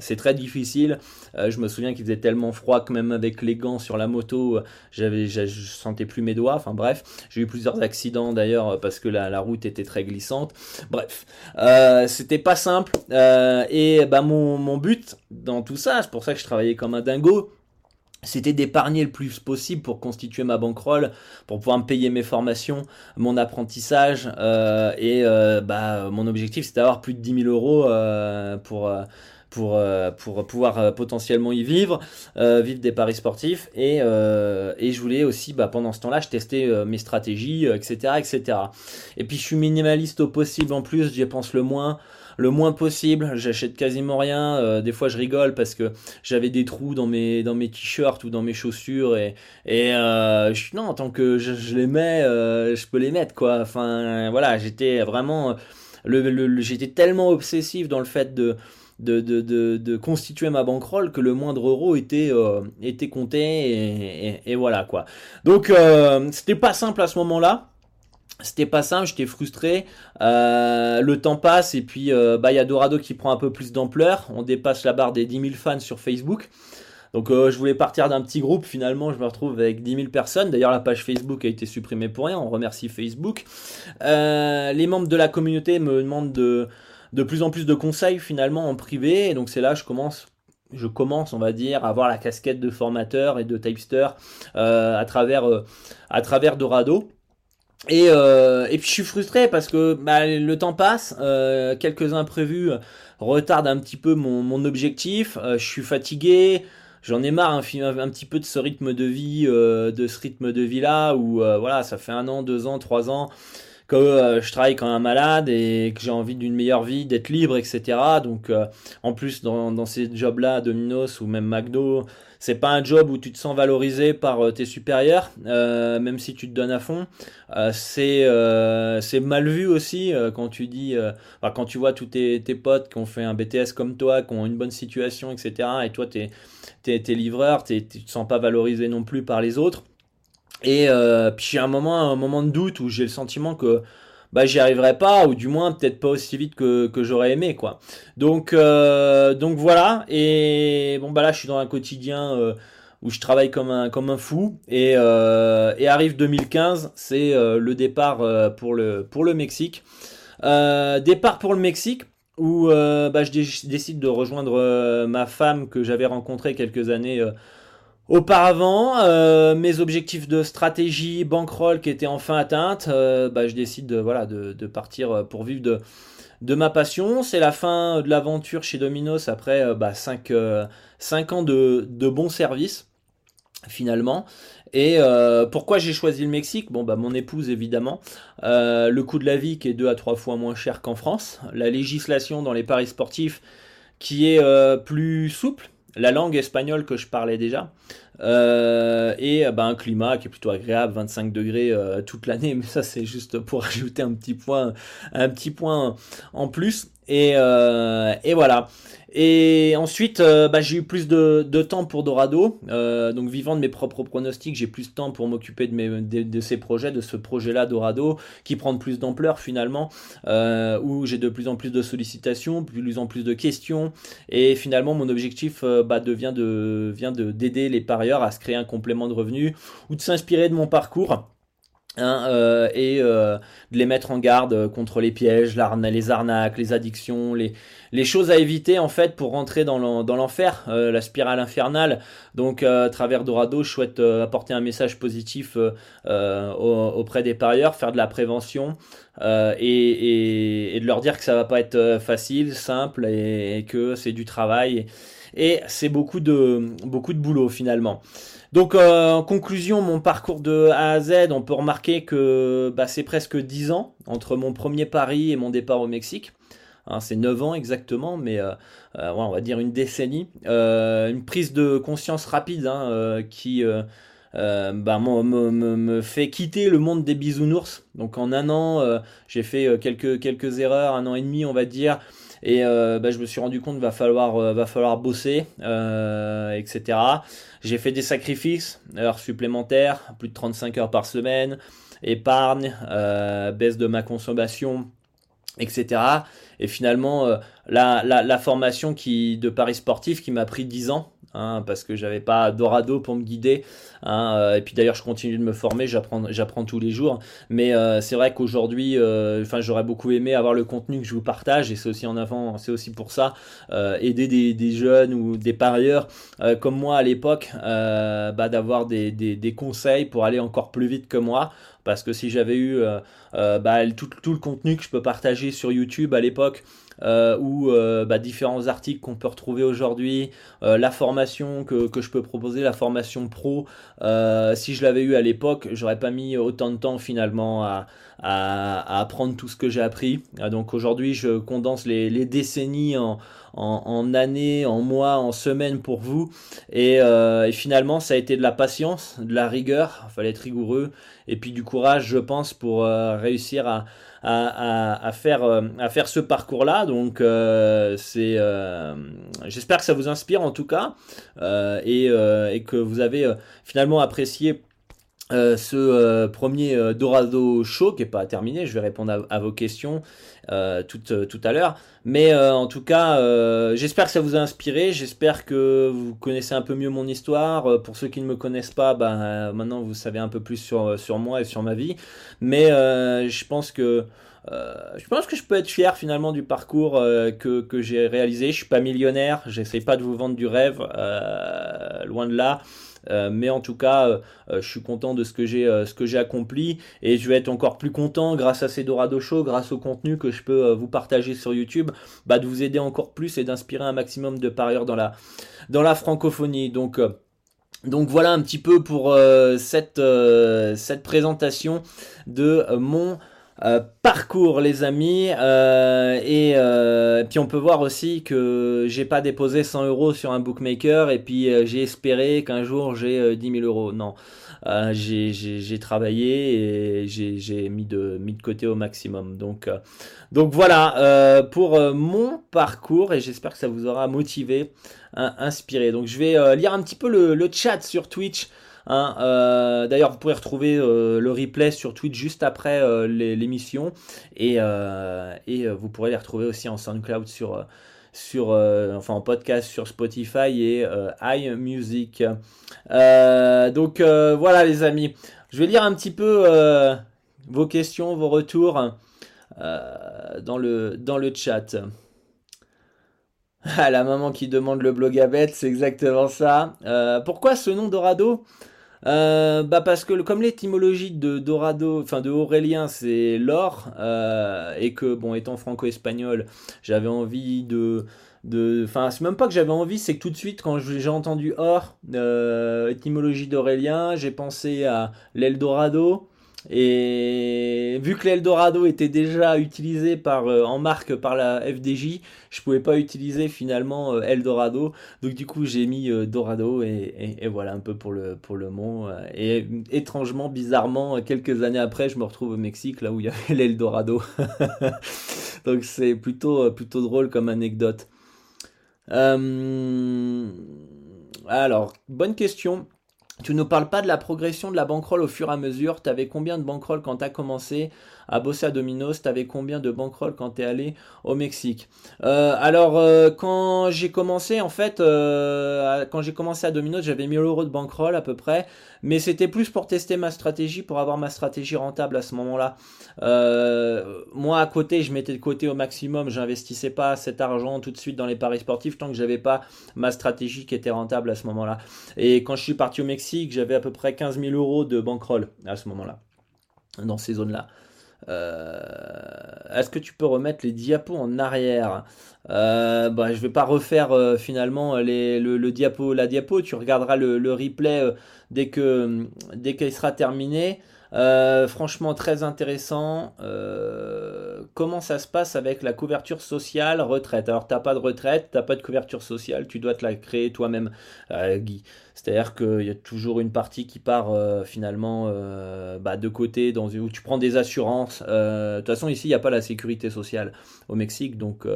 c'est très difficile. Euh, je me souviens qu'il faisait tellement froid que même avec les gants sur la moto, j'avais, je sentais plus mes doigts. Enfin bref, j'ai eu plusieurs accidents d'ailleurs parce que la, route était très glissante. Bref, euh, c'était pas simple. Euh, et bah mon, mon but dans tout ça, c'est pour ça que je travaillais comme un dingo c'était d'épargner le plus possible pour constituer ma bankroll, pour pouvoir me payer mes formations, mon apprentissage. et bah, mon objectif, c'était d'avoir plus de 10 000 euros pour, pour, euh, pour pouvoir euh, potentiellement y vivre, euh, vivre des paris sportifs. Et, et je voulais aussi, bah, pendant ce temps-là, je testais mes stratégies, etc., etc. Et puis je suis minimaliste au possible en plus, j'y pense le moins le moins possible. J'achète quasiment rien. des fois, je rigole parce que j'avais des trous dans mes dans mes t-shirts ou dans mes chaussures et et je, non, tant que je, les mets, je peux les mettre quoi. Enfin, voilà, j'étais vraiment le j'étais tellement obsessif dans le fait de de, de, de, constituer ma bankroll que le moindre euro était, euh, était compté et, voilà quoi. Donc euh, c'était pas simple à ce moment-là. C'était pas simple, j'étais frustré. Euh, le temps passe et puis bah il y a Dorado qui prend un peu plus d'ampleur. On dépasse la barre des 10 000 fans sur Facebook. Donc je voulais partir d'un petit groupe, finalement je me retrouve avec 10 000 personnes. D'ailleurs la page Facebook a été supprimée pour rien, on remercie Facebook. les membres de la communauté me demandent de, de plus en plus de conseils finalement en privé. Et donc c'est là je commence je commence, on va dire, à avoir la casquette de formateur et de typester euh, à travers euh, à travers Dorado. Et, euh, et puis je suis frustré parce que bah, le temps passe, quelques imprévus retardent un petit peu mon, mon objectif, je suis fatigué, j'en ai marre un, petit peu de ce rythme de vie, de ce rythme de vie là où voilà, ça fait un an, deux ans, trois ans que euh, je travaille quand un malade et que j'ai envie d'une meilleure vie, d'être libre, etc. Donc, euh, en plus, dans, dans ces jobs-là, Domino's ou même McDo, c'est pas un job où tu te sens valorisé par euh, tes supérieurs, même si tu te donnes à fond. c'est c'est mal vu aussi quand tu dis, quand tu vois tous tes, tes, potes qui ont fait un BTS comme toi, qui ont une bonne situation, etc. Et toi, tu es, es, livreur, tu te sens pas valorisé non plus par les autres. Et euh, puis j'ai un moment, un moment de doute où j'ai le sentiment que bah j'y arriverai pas ou du moins peut-être pas aussi vite que, que j'aurais aimé quoi. Donc euh, donc voilà et bon bah là je suis dans un quotidien euh, où je travaille comme un comme un fou et, et arrive 2015 c'est le départ pour le pour le Mexique. départ pour le Mexique où bah, je décide de rejoindre ma femme que j'avais rencontrée quelques années Auparavant, euh, mes objectifs de stratégie, bankroll qui étaient enfin atteintes, euh, bah, je décide de, voilà, de, partir euh, pour vivre de, ma passion. C'est la fin de l'aventure chez Domino's après 5, bah, ans de, de bons services finalement. Et pourquoi j'ai choisi le Mexique? Bon, bah, mon épouse, évidemment. le coût de la vie qui est deux à trois fois moins cher qu'en France. La législation dans les paris sportifs qui est plus souple la langue espagnole que je parlais déjà, euh, et bah, un climat qui est plutôt agréable, 25 degrés euh, toute l'année, mais ça c'est juste pour ajouter un petit point, un petit point en plus. Et, et voilà. Et ensuite, euh, bah, j'ai eu plus de, temps pour Dorado. Euh, donc, vivant de mes propres pronostics, j'ai plus de temps pour m'occuper de, de, ces projets, de ce projet-là, Dorado, qui prend de plus d'ampleur finalement, euh, où j'ai de plus en plus de sollicitations, de plus en plus de questions. Et finalement, mon objectif bah, devient de, vient d'aider les parieurs à se créer un complément de revenus ou de s'inspirer de mon parcours Hein, euh, et euh, de les mettre en garde contre les pièges, les arnaques, les addictions, les, les choses à éviter en fait pour rentrer dans l'enfer, euh, la spirale infernale. Donc à travers Dorado, je souhaite apporter un message positif auprès des parieurs, faire de la prévention et, et, de leur dire que ça va pas être facile, simple et, que c'est du travail et, c'est beaucoup de, beaucoup de boulot finalement. Donc euh, en conclusion, mon parcours de A à Z, on peut remarquer que bah, c'est presque 10 ans entre mon premier pari et mon départ au Mexique. Hein, c'est 9 ans exactement, mais euh, euh, on va dire une décennie. une prise de conscience rapide hein, qui bah, me, fait quitter le monde des bisounours. Donc en un an, j'ai fait quelques, quelques erreurs, un an et demi on va dire. Et euh, bah, je me suis rendu compte qu'il va falloir, euh, va falloir bosser, euh, etc. J'ai fait des sacrifices, heures supplémentaires, plus de 35 heures par semaine, épargne, baisse de ma consommation, etc. Et finalement, la, formation de Paris sportif qui m'a pris 10 ans, Hein, parce que j'avais pas Dorado pour me guider. Hein, euh, et puis d'ailleurs, je continue de me former, j'apprends, tous les jours. Mais euh, c'est vrai qu'aujourd'hui, euh, enfin, j'aurais beaucoup aimé avoir le contenu que je vous partage, et c'est aussi en avant, c'est aussi pour ça, aider des, jeunes ou des parieurs comme moi à l'époque, bah, d'avoir des, conseils pour aller encore plus vite que moi. Parce que si j'avais eu bah, tout le contenu que je peux partager sur YouTube à l'époque, euh, ou euh, bah, différents articles qu'on peut retrouver aujourd'hui, euh, la formation que, que, je peux proposer, la formation pro. si je l'avais eu à l'époque, j'aurais pas mis autant de temps finalement à, à, apprendre tout ce que j'ai appris. donc aujourd'hui, je condense les, décennies en, années, en mois, en semaines pour vous. Et, et, finalement, ça a été de la patience, de la rigueur. Il fallait être rigoureux. Et puis du courage, je pense, pour réussir à, faire, euh, ce parcours-là. Donc, euh, euh, j'espère que ça vous inspire en tout cas et, que vous avez finalement apprécié. Ce premier Dorado Show qui n'est pas terminé, je vais répondre à, vos questions tout, tout, à l'heure. Mais en tout cas, j'espère que ça vous a inspiré, j'espère que vous connaissez un peu mieux mon histoire. pour ceux qui ne me connaissent pas, ben, maintenant vous savez un peu plus sur, sur moi et sur ma vie. Mais je pense que euh, je pense que je peux être fier finalement du parcours euh, que, que j'ai réalisé. Je suis pas millionnaire, j'essaie pas de vous vendre du rêve, euh, loin de là. Mais en tout cas, je suis content de ce que j'ai ce que j'ai accompli et je vais être encore plus content grâce à ces Dorado Show, grâce au contenu que je peux vous partager sur YouTube, bah, de vous aider encore plus et d'inspirer un maximum de parieurs dans la dans la francophonie. Donc donc voilà un petit peu pour cette, cette présentation de mon euh, parcours les amis euh, et euh, puis on peut voir aussi que j'ai pas déposé 100 euros sur un bookmaker et puis j'ai espéré qu'un jour j'ai 10 000 euros. Non. J'ai travaillé et j'ai mis de, mis de côté au maximum. Donc, donc voilà pour mon parcours et j'espère que ça vous aura motivé inspiré. Donc je vais lire un petit peu le chat sur Twitch Hein. D'ailleurs, vous pourrez retrouver le replay sur Twitch juste après l'émission et, vous pourrez les retrouver aussi en SoundCloud sur enfin en podcast sur Spotify et iMusic. donc voilà les amis, je vais lire un petit peu vos questions, vos retours dans, le, dans le chat. Ah, la maman qui demande le blog à bête, c'est exactement ça. Euh, pourquoi ce nom Dorado? Euh, bah parce que comme l'étymologie de Dorado, enfin de Aurélien, c'est l'or, euh, et que bon, étant franco-espagnol, j'avais envie de, de, enfin c'est même pas que j'avais envie, c'est que tout de suite quand j'ai entendu or, étymologie d'Aurélien, j'ai pensé à l'Eldorado. Et vu que l'Eldorado était déjà utilisé par, euh, en marque par la FDJ, je pouvais pas utiliser finalement euh, Eldorado. Donc du coup j'ai mis euh, Dorado et, voilà un peu pour le, pour le mot. Et étrangement, bizarrement, quelques années après, je me retrouve au Mexique là où il y avait l'Eldorado. Donc c'est plutôt, plutôt drôle comme anecdote. alors, bonne question. Tu ne parles pas de la progression de la bankroll au fur et à mesure. Tu avais combien de bankroll quand tu as commencé? À bosser à Domino's Tu avais combien de bankroll quand tu es allé au Mexique? Euh, Alors, euh, quand j'ai commencé, en fait, euh, quand j'ai commencé à Domino's, j'avais 1000 euros de bankroll à peu près. Mais c'était plus pour tester ma stratégie, pour avoir ma stratégie rentable à ce moment-là. moi, à côté, je mettais de côté au maximum. J'investissais pas cet argent tout de suite dans les paris sportifs tant que j'avais pas ma stratégie qui était rentable à ce moment-là. Et quand je suis parti au Mexique, que j'avais à peu près 15 000 euros de bankroll à ce moment-là, dans ces zones-là. Euh, est-ce que tu peux remettre les diapos en arrière euh, bah, Je vais pas refaire euh, finalement le, diapo, la diapo. Tu regarderas le, replay dès que dès sera terminé. franchement très intéressant. comment ça se passe avec la couverture sociale retraite? Alors t'as pas de retraite, t'as pas de couverture sociale, tu dois te la créer toi-même, Guy. C'est-à-dire qu'il y a toujours une partie qui part euh, finalement euh, bah, de côté, dans, où tu prends des assurances. Euh, de toute façon, ici, il n'y a pas la sécurité sociale au Mexique, donc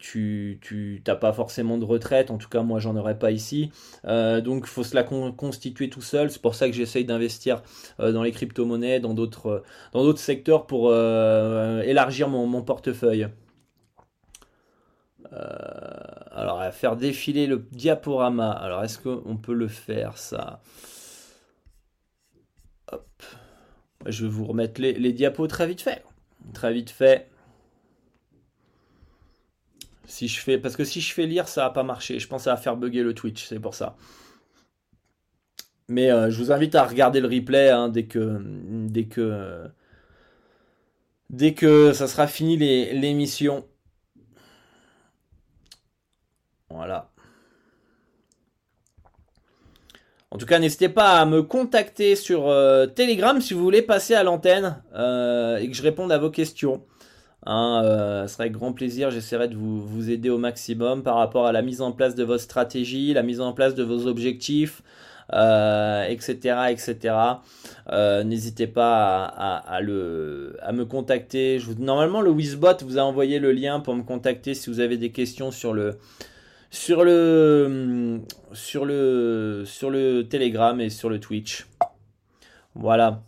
tu n'as pas forcément de retraite. En tout cas, moi, j'en aurais pas ici. donc, il faut se la constituer tout seul. C'est pour ça que j'essaye d'investir dans les crypto-monnaies, dans d'autres secteurs pour élargir mon, mon portefeuille. Alors, à faire défiler le diaporama. Alors, est-ce qu'on peut le faire, ça? Hop. Je vais vous remettre les, diapos très vite fait. Très vite fait. Si je fais, parce que si je fais lire, ça va pas marcher. Je pense que ça va faire bugger le Twitch, c'est pour ça. Mais euh, je vous invite à regarder le replay hein, dès que, dès que, dès que ça sera fini l'émission. Voilà. En tout cas, n'hésitez pas à me contacter sur euh, Telegram si vous voulez passer à l'antenne euh, et que je réponde à vos questions. Hein, euh, ce serait avec grand plaisir, j'essaierai de vous, aider au maximum par rapport à la mise en place de votre stratégie, la mise en place de vos objectifs, etc. etc. N'hésitez pas à, me contacter. Normalement, le Wizbot vous a envoyé le lien pour me contacter si vous avez des questions sur le, sur le, sur le, sur le Telegram et sur le Twitch. Voilà.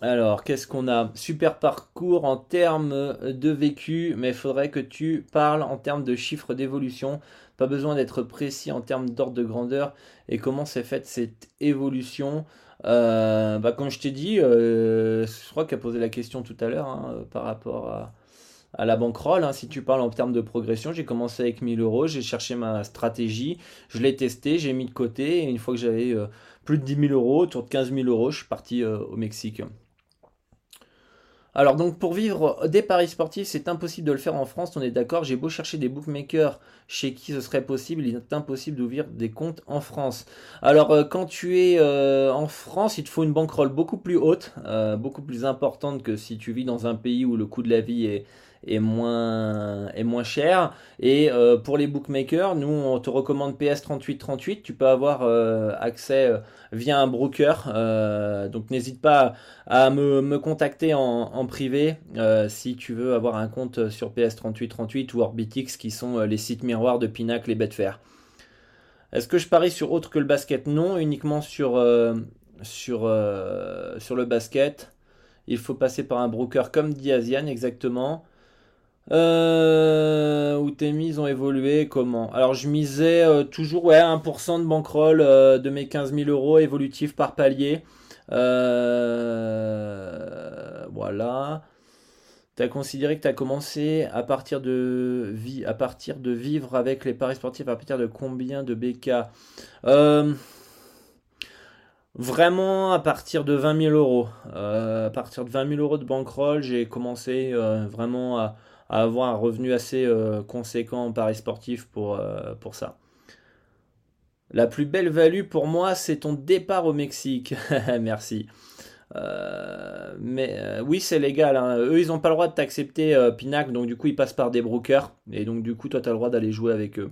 Alors, qu'est-ce qu'on a? Super parcours en termes de vécu, mais il faudrait que tu parles en termes de chiffres d'évolution. Pas besoin d'être précis en termes d'ordre de grandeur et comment s'est faite cette évolution. Euh, bah, comme je t'ai dit, euh, je crois qu'elle a posé la question tout à l'heure hein, par rapport à, à la bankroll. Hein, si tu parles en termes de progression, j'ai commencé avec 1000 euros, j'ai cherché ma stratégie, je l'ai testé, j'ai mis de côté. Et une fois que j'avais euh, plus de 10 000 euros, autour de 15 000 euros, je suis parti euh, au Mexique. Alors donc pour vivre des paris sportifs, c'est impossible de le faire en France, on est d'accord. J'ai beau chercher des bookmakers chez qui ce serait possible, il est impossible d'ouvrir des comptes en France. Alors euh, quand tu es en France, il te faut une bankroll beaucoup plus haute, beaucoup plus importante que si tu vis dans un pays où le coût de la vie est, est moins, est moins cher. Et euh, pour les bookmakers, nous, on te recommande PS3838. Tu peux avoir euh, accès euh, via un broker. donc n'hésite pas à me, me contacter en, en privé si tu veux avoir un compte sur PS3838 ou Orbitix qui sont les sites miroirs de Pinacle et Betfair. Est-ce que je parie sur autre que le basket? Non, uniquement sur, sur, sur le basket. Il faut passer par un broker comme Diazian, exactement. Euh, où tes mises ont évolué, comment? Alors je misais euh, toujours ouais, 1% de bankroll euh, de mes 15 000 euros évolutifs par palier. Voilà. Tu as considéré que tu commencé à partir, de vie, à partir de vivre avec les paris sportifs à partir de combien de BK Vraiment à partir de 20 000 euros. à partir de 20 000 euros de bankroll, j'ai commencé vraiment à à avoir un revenu assez euh, conséquent en paris sportif pour, euh, pour ça. La plus belle value pour moi, c'est ton départ au Mexique. Merci. Euh, mais oui, c'est légal. Hein. Eux, ils n'ont pas le droit de t'accepter Pinac, donc du coup, ils passent par des brokers. Et donc, du coup, toi, tu as le droit d'aller jouer avec eux.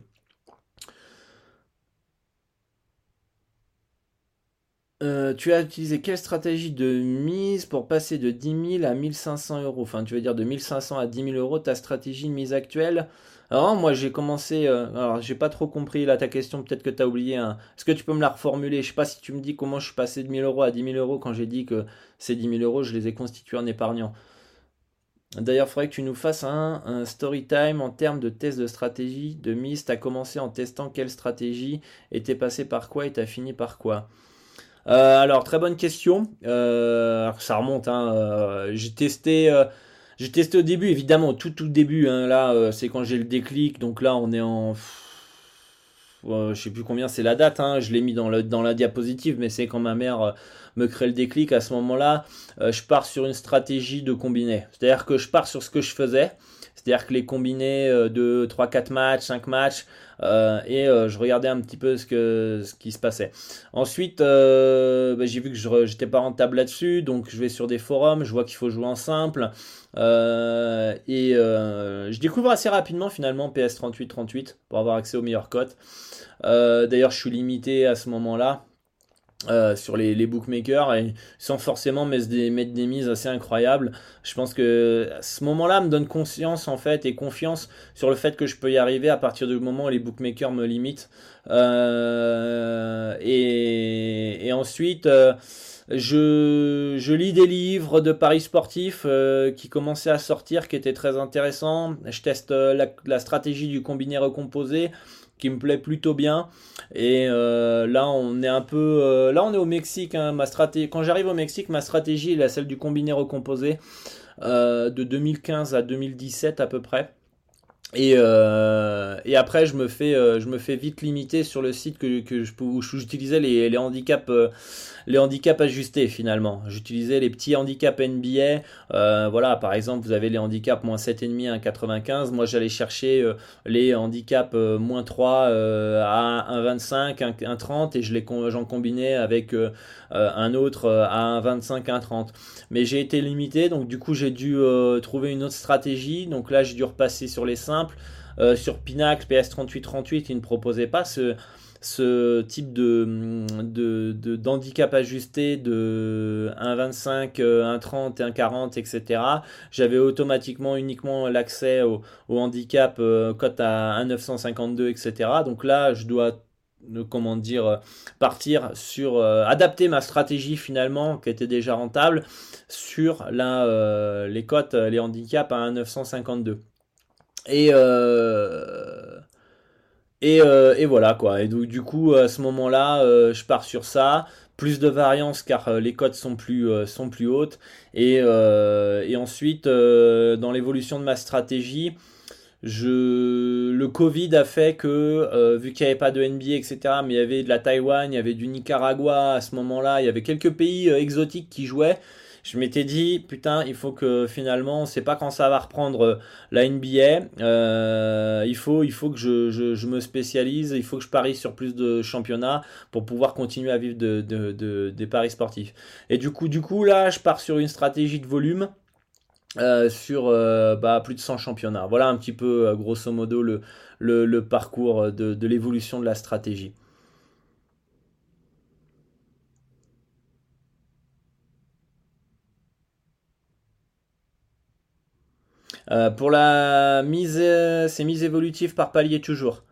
Euh, tu as utilisé quelle stratégie de mise pour passer de 10 000 à 1500 euros? Enfin, tu veux dire de 1500 à 10 000 euros, ta stratégie de mise actuelle? Alors, moi, j'ai commencé. Euh, alors, j'ai pas trop compris là ta question, peut-être que tu as oublié. Est-ce que tu peux me la reformuler? Je sais pas si tu me dis comment je suis passé de 1000 euros à 10 000 euros quand j'ai dit que ces 10 000 euros, je les ai constitués en épargnant. D'ailleurs, il faudrait que tu nous fasses un, story time en termes de test de stratégie de mise. Tu as commencé en testant quelle stratégie et t'es passé par quoi et tu as fini par quoi? Euh, alors, très bonne question. Euh, ça remonte. Hein, euh, j'ai testé. j'ai testé au début, évidemment, tout tout début. Hein, là, c'est quand j'ai le déclic. Donc là, on est en. je sais plus combien c'est la date. Hein, je l'ai mis dans, dans la diapositive, mais c'est quand ma mère me crée le déclic. À ce moment-là, je pars sur une stratégie de combiné. C'est-à-dire que je pars sur ce que je faisais. C'est-à-dire que les combinés de 3-4 matchs, 5 matchs, euh, et euh, je regardais un petit peu ce, que, ce qui se passait. Ensuite, euh, bah, j'ai vu que je n'étais pas rentable là-dessus, donc je vais sur des forums, je vois qu'il faut jouer en simple. et je découvre assez rapidement finalement PS3838 pour avoir accès aux meilleures cotes. D'ailleurs, je suis limité à ce moment-là. Euh, sur les, bookmakers et sans forcément mettre des, mises assez incroyables. Je pense que ce moment-là me donne conscience en fait et confiance sur le fait que je peux y arriver à partir du moment où les bookmakers me limitent. Euh, et, ensuite, euh, je, je, lis des livres de paris sportifs qui commençaient à sortir, qui étaient très intéressants. Je teste la stratégie du combiné recomposé qui me plaît plutôt bien. Et euh, là, on est un peu, euh, là, on est au Mexique. Hein. quand j'arrive au Mexique, ma stratégie est la celle du combiné recomposé euh, de 2015 à 2017 à peu près. Et, et, après, je me, fais, je me fais vite limiter sur le site que, que je, où j'utilisais les, les handicaps les handicaps ajustés finalement. J'utilisais les petits handicaps NBA. Euh, voilà, par exemple, vous avez les handicaps moins 7,5 à 1,95. Moi, j'allais chercher euh, les handicaps euh, moins 3 à 1,25, 1,30 et je j'en combinais avec un autre à 1,25, 1,30. Mais j'ai été limité, donc du coup, j'ai dû trouver une autre stratégie. Donc là, j'ai dû repasser sur les simples. Sur Pinax, PS3838, ils ne proposaient pas ce, type de, de, d'handicap ajusté de 1,25, 1,30 1,40, etc. J'avais automatiquement uniquement l'accès au, handicap euh, cote à 1,952, etc. Donc là, je dois euh, comment dire partir sur euh, adapter ma stratégie finalement qui était déjà rentable sur les cotes les handicaps à 1,952 et euh, et, voilà quoi. Et donc, du coup, à ce moment-là, euh, je pars sur ça. Plus de variance car euh, les cotes sont plus, sont plus hautes. Et, ensuite, dans l'évolution de ma stratégie, je... le Covid a fait que, vu qu'il n'y avait pas de NBA, etc., mais il y avait de la Taïwan, il y avait du Nicaragua à ce moment-là, il y avait quelques pays exotiques qui jouaient je m'étais dit, putain, il faut que finalement, on sait pas quand ça va reprendre euh, la NBA. Euh, il, faut, que je, me spécialise, il faut que je parie sur plus de championnats pour pouvoir continuer à vivre de, de, des paris sportifs. Et du coup, du coup, là, je pars sur une stratégie de volume. Euh, sur bah, plus de 100 championnats. Voilà un petit peu, grosso modo, le, parcours de l'évolution de la stratégie. Euh, pour la mise, c'est mise évolutive par palier toujours.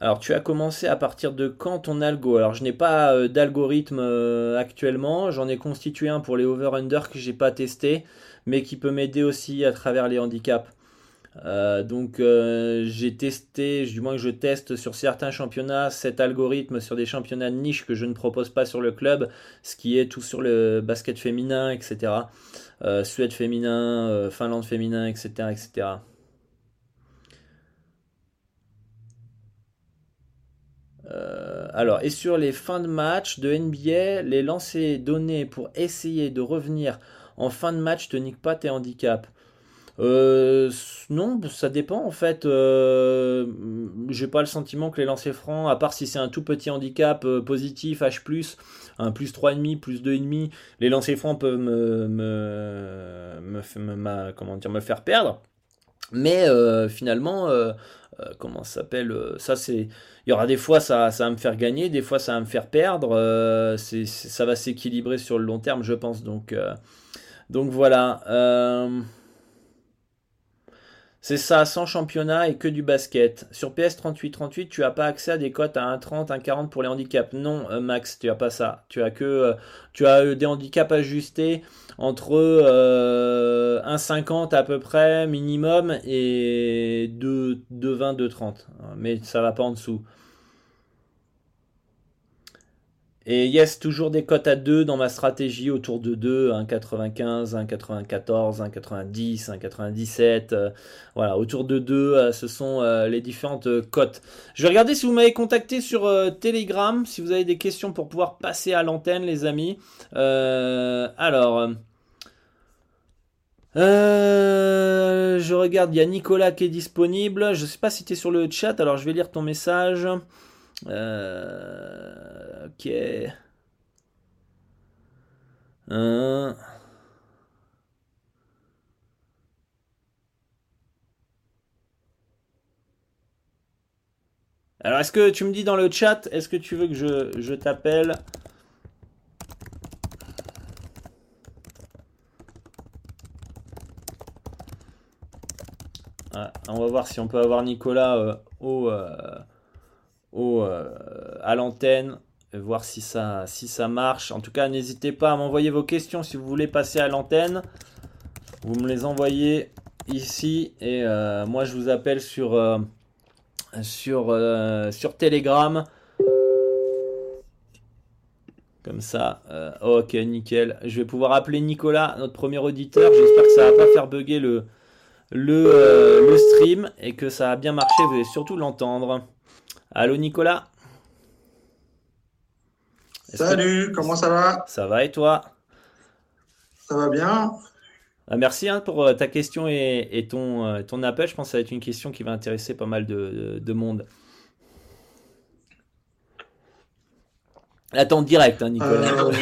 Alors, tu as commencé à partir de quand ton algo? Alors, je n'ai pas euh, d'algorithme euh, actuellement. J'en ai constitué un pour les over-under que j'ai pas testé, mais qui peut m'aider aussi à travers les handicaps. Euh, donc j'ai testé, du moins que je teste sur certains championnats cet algorithme sur des championnats de niche que je ne propose pas sur le club, ce qui est tout sur le basket féminin, etc. Suède féminin, Finlande féminin, etc. etc. Euh, alors, et sur les fins de match de NBA, les lancers donnés pour essayer de revenir en fin de match te niquent pas tes handicaps euh, non, ça dépend en fait. Euh, j'ai pas le sentiment que les lancers francs, à part si c'est un tout petit handicap positif H+, un plus 3,5, plus 2,5, les lancers francs peuvent me, me, me, comment dire, me faire perdre. Mais finalement, euh, comment ça s'appelle euh, Ça, c'est. Il y aura des fois, ça, ça va me faire gagner, des fois, ça va me faire perdre. Euh, ça va s'équilibrer sur le long terme, je pense. Donc, donc voilà. C'est ça, sans championnat et que du basket. Sur PS 3838, tu n'as pas accès à des cotes à 1,30, 1,40 pour les handicaps. Non, Max, tu n'as pas ça. Tu as que tu as des handicaps ajustés entre 1,50 à peu près minimum et 2,20, 2,30. Mais ça va pas en dessous. Et yes, toujours des cotes à 2 dans ma stratégie autour de 2, 1,95, 1,94, 1,90, 1,97. voilà, autour de 2, euh, ce sont euh, les différentes euh, cotes. Je vais regarder si vous m'avez contacté sur Telegram, si vous avez des questions pour pouvoir passer à l'antenne, les amis. alors. je regarde, il y a Nicolas qui est disponible. Je ne sais pas si tu es sur le chat, alors je vais lire ton message. Euh, ok. Alors, est-ce que tu me dis dans le chat, est-ce que tu veux que je, je t'appelle? Ah, On va voir si on peut avoir Nicolas euh, au, euh, à l'antenne, voir si ça, si ça marche. En tout cas, n'hésitez pas à m'envoyer vos questions si vous voulez passer à l'antenne. Vous me les envoyez ici et euh, moi je vous appelle sur, euh, Telegram. Comme ça. ok, nickel. Je vais pouvoir appeler Nicolas, notre premier auditeur. J'espère que ça va pas faire bugger le, le, le stream et que ça a bien marché. Vous allez surtout l'entendre. Allô Nicolas Salut, comment ça va Ça va et toi Ça va bien. Ah, merci hein, pour euh, ta question et, ton, euh, ton appel. Je pense que ça va être une question qui va intéresser pas mal de, monde. Attends, direct, hein, Nicolas. Euh,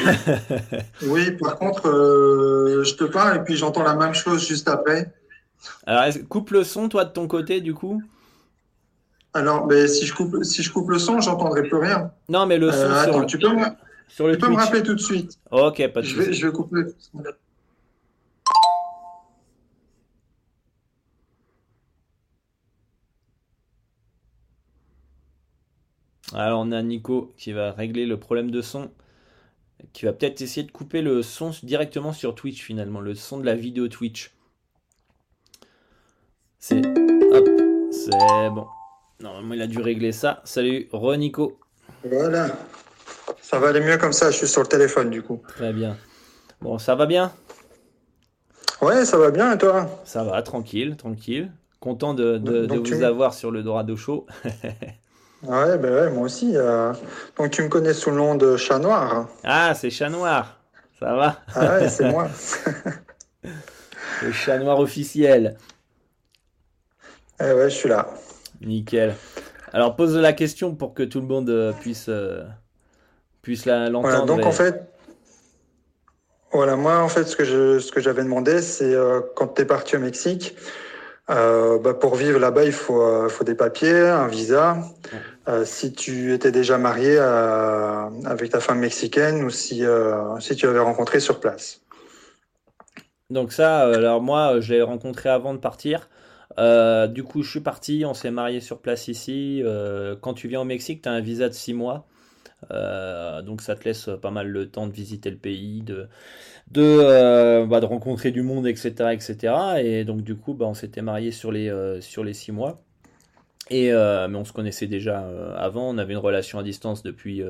oui, par contre, je te parle et puis j'entends la même chose juste après. Alors, coupe le son, toi, de ton côté, du coup alors, mais si je coupe, si je coupe le son, j'entendrai plus rien. Non, mais le son euh, attends, tu peux, me, sur le tu peux me rappeler tout de suite. Ok, pas de je vais, je vais couper. Alors, on a Nico qui va régler le problème de son. Qui va peut-être essayer de couper le son directement sur Twitch finalement, le son de la vidéo Twitch. C'est. Hop, c'est bon. Normalement, il a dû régler ça. Salut, Renico. Voilà. Ça va aller mieux comme ça, je suis sur le téléphone du coup. Très bien. Bon, ça va bien? Ouais, ça va bien et toi? Ça va, tranquille, tranquille. Content de, vous avoir sur le Dorado Show. ouais, ben ouais, moi aussi. Euh. Donc tu me connais sous le nom de Chat Noir. Ah, c'est Chat Noir. Ça va? Ah ouais, c'est moi. le Chat Noir officiel. Eh ouais, je suis là. Nickel. Alors pose la question pour que tout le monde euh, puisse, euh, puisse l'entendre. donc en fait, voilà, moi en fait ce que je, ce que j'avais demandé, c'est euh, quand tu es parti au Mexique, bah, pour vivre là-bas, il faut, faut des papiers, un visa. si tu étais déjà marié avec ta femme mexicaine ou si, si tu avais rencontré sur place. Donc ça, alors moi, je l'ai rencontré avant de partir. Du coup, je suis parti, on s'est marié sur place ici. quand tu viens au Mexique, tu as un visa de 6 mois. donc ça te laisse pas mal le temps de visiter le pays, de, de, bah, de rencontrer du monde, etc. etc. Et donc du coup, bah, on s'était marié sur les, sur les 6 mois. Et, mais on se connaissait déjà avant, on avait une relation à distance depuis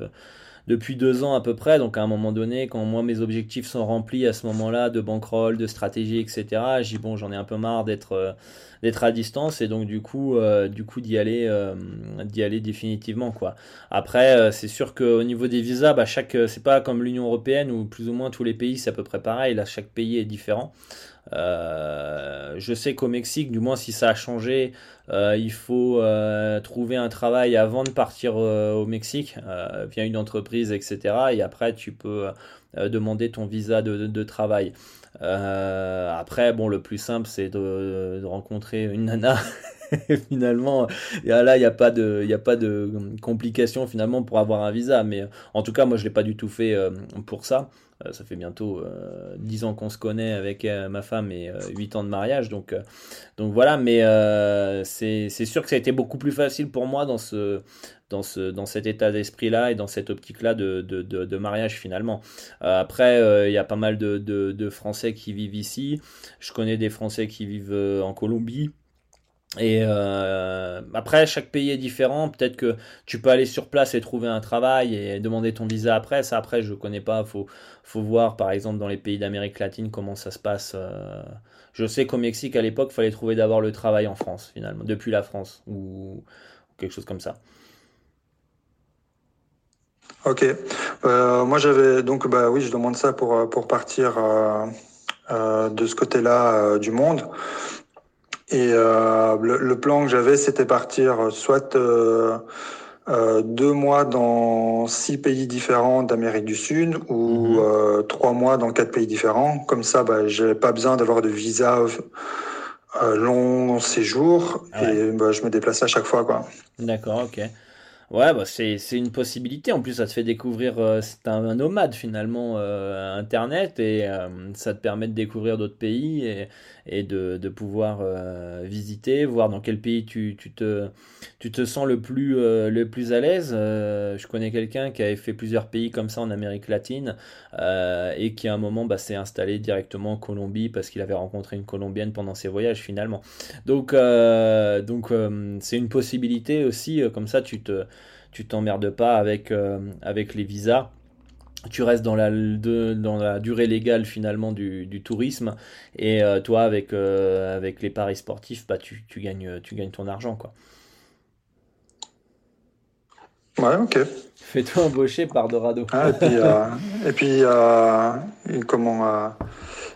depuis deux ans à peu près. Donc à un moment donné, quand moi mes objectifs sont remplis à ce moment-là, de bankroll, de stratégie, etc., j'ai bon, j'en ai un peu marre d'être euh, d'être à distance et donc du coup, euh, du coup d'y aller, euh, d'y aller définitivement quoi. Après, c'est sûr qu'au niveau des visas, bah, chaque, c'est pas comme l'Union européenne où plus ou moins tous les pays c'est à peu près pareil. Là, chaque pays est différent. Euh, je sais qu'au Mexique, du moins si ça a changé, euh, il faut euh, trouver un travail avant de partir au Mexique via une entreprise, etc. Et après, tu peux demander ton visa de, travail. Après, bon, le plus simple, c'est de, rencontrer une nana. finalement, là, il n'y a pas de, a pas de complications finalement pour avoir un visa. Mais en tout cas, moi, je l'ai pas du tout fait pour ça. Euh, ça fait bientôt 10 euh, ans qu'on se connaît avec euh, ma femme et 8 ans de mariage. Donc, donc voilà, mais c'est sûr que ça a été beaucoup plus facile pour moi dans, ce, dans, ce, dans cet état d'esprit-là et dans cette optique-là de, mariage finalement. après, il y a pas mal de, Français qui vivent ici. Je connais des Français qui vivent en Colombie. Et euh, après, chaque pays est différent. Peut-être que tu peux aller sur place et trouver un travail et demander ton visa après. Ça, après, je connais pas. Faut, faut voir, par exemple, dans les pays d'Amérique latine, comment ça se passe. Euh. Je sais qu'au Mexique, à l'époque, il fallait trouver d'abord le travail en France, finalement, depuis la France ou quelque chose comme ça. Ok. Euh, moi, j'avais donc, bah oui, je demande ça pour pour partir de ce côté-là du monde. Et euh, le, plan que j'avais, c'était partir soit euh, euh, deux mois dans six pays différents d'Amérique du Sud ou mhm. euh, trois mois dans quatre pays différents. Comme ça, bah, j'ai pas besoin d'avoir de visa euh, long séjour ah et bah, je me déplace à chaque fois. quoi. D'accord, ok. Ouais, bah c'est, une possibilité. En plus, ça te fait découvrir, euh, c'est un, nomade finalement, euh, Internet, et euh, ça te permet de découvrir d'autres pays et, et de, de pouvoir visiter, voir dans quel pays tu, tu, te, tu te sens le plus, le plus à l'aise. je connais quelqu'un qui avait fait plusieurs pays comme ça en Amérique latine et qui à un moment bah, s'est installé directement en Colombie parce qu'il avait rencontré une Colombienne pendant ses voyages finalement. Donc, donc c'est une possibilité aussi, comme ça tu te tu t'emmerdes pas avec, euh, avec les visas tu restes dans la, dans la durée légale finalement du, tourisme et euh, toi avec, euh, avec les paris sportifs bah, tu, gagnes, tu gagnes ton argent quoi. Ouais ok. Fais-toi embaucher par Dorado. Ah, et puis, et comment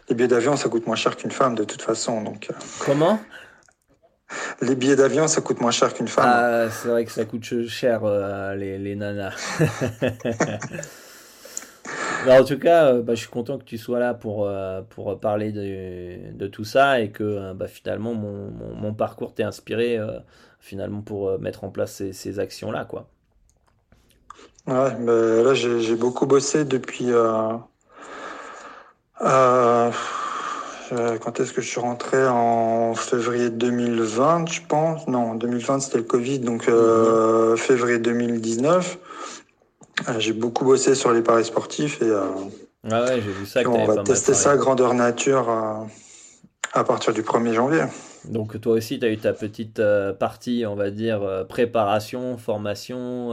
les billets d'avion ça coûte moins cher qu'une femme de toute façon donc. Comment? Les billets d'avion, ça coûte moins cher qu'une femme. Ah, c'est vrai que ça coûte cher, euh, les, les, nanas. en tout cas, euh, bah, je suis content que tu sois là pour, euh, pour parler de, de, tout ça et que bah, finalement mon, mon, parcours t'ait inspiré finalement pour mettre en place ces, ces actions-là. Quoi. Ouais, bah, là j'ai beaucoup bossé depuis. Euh, quand est-ce que je suis rentré? En février 2020, je pense. Non, 2020 c'était le Covid, donc euh, mhm. février 2019. Euh, j'ai beaucoup bossé sur les paris sportifs et ah ouais, vu ça. on va tester ça grandeur nature à partir du 1er janvier. Donc toi aussi, tu as eu ta petite partie, on va dire, préparation, formation.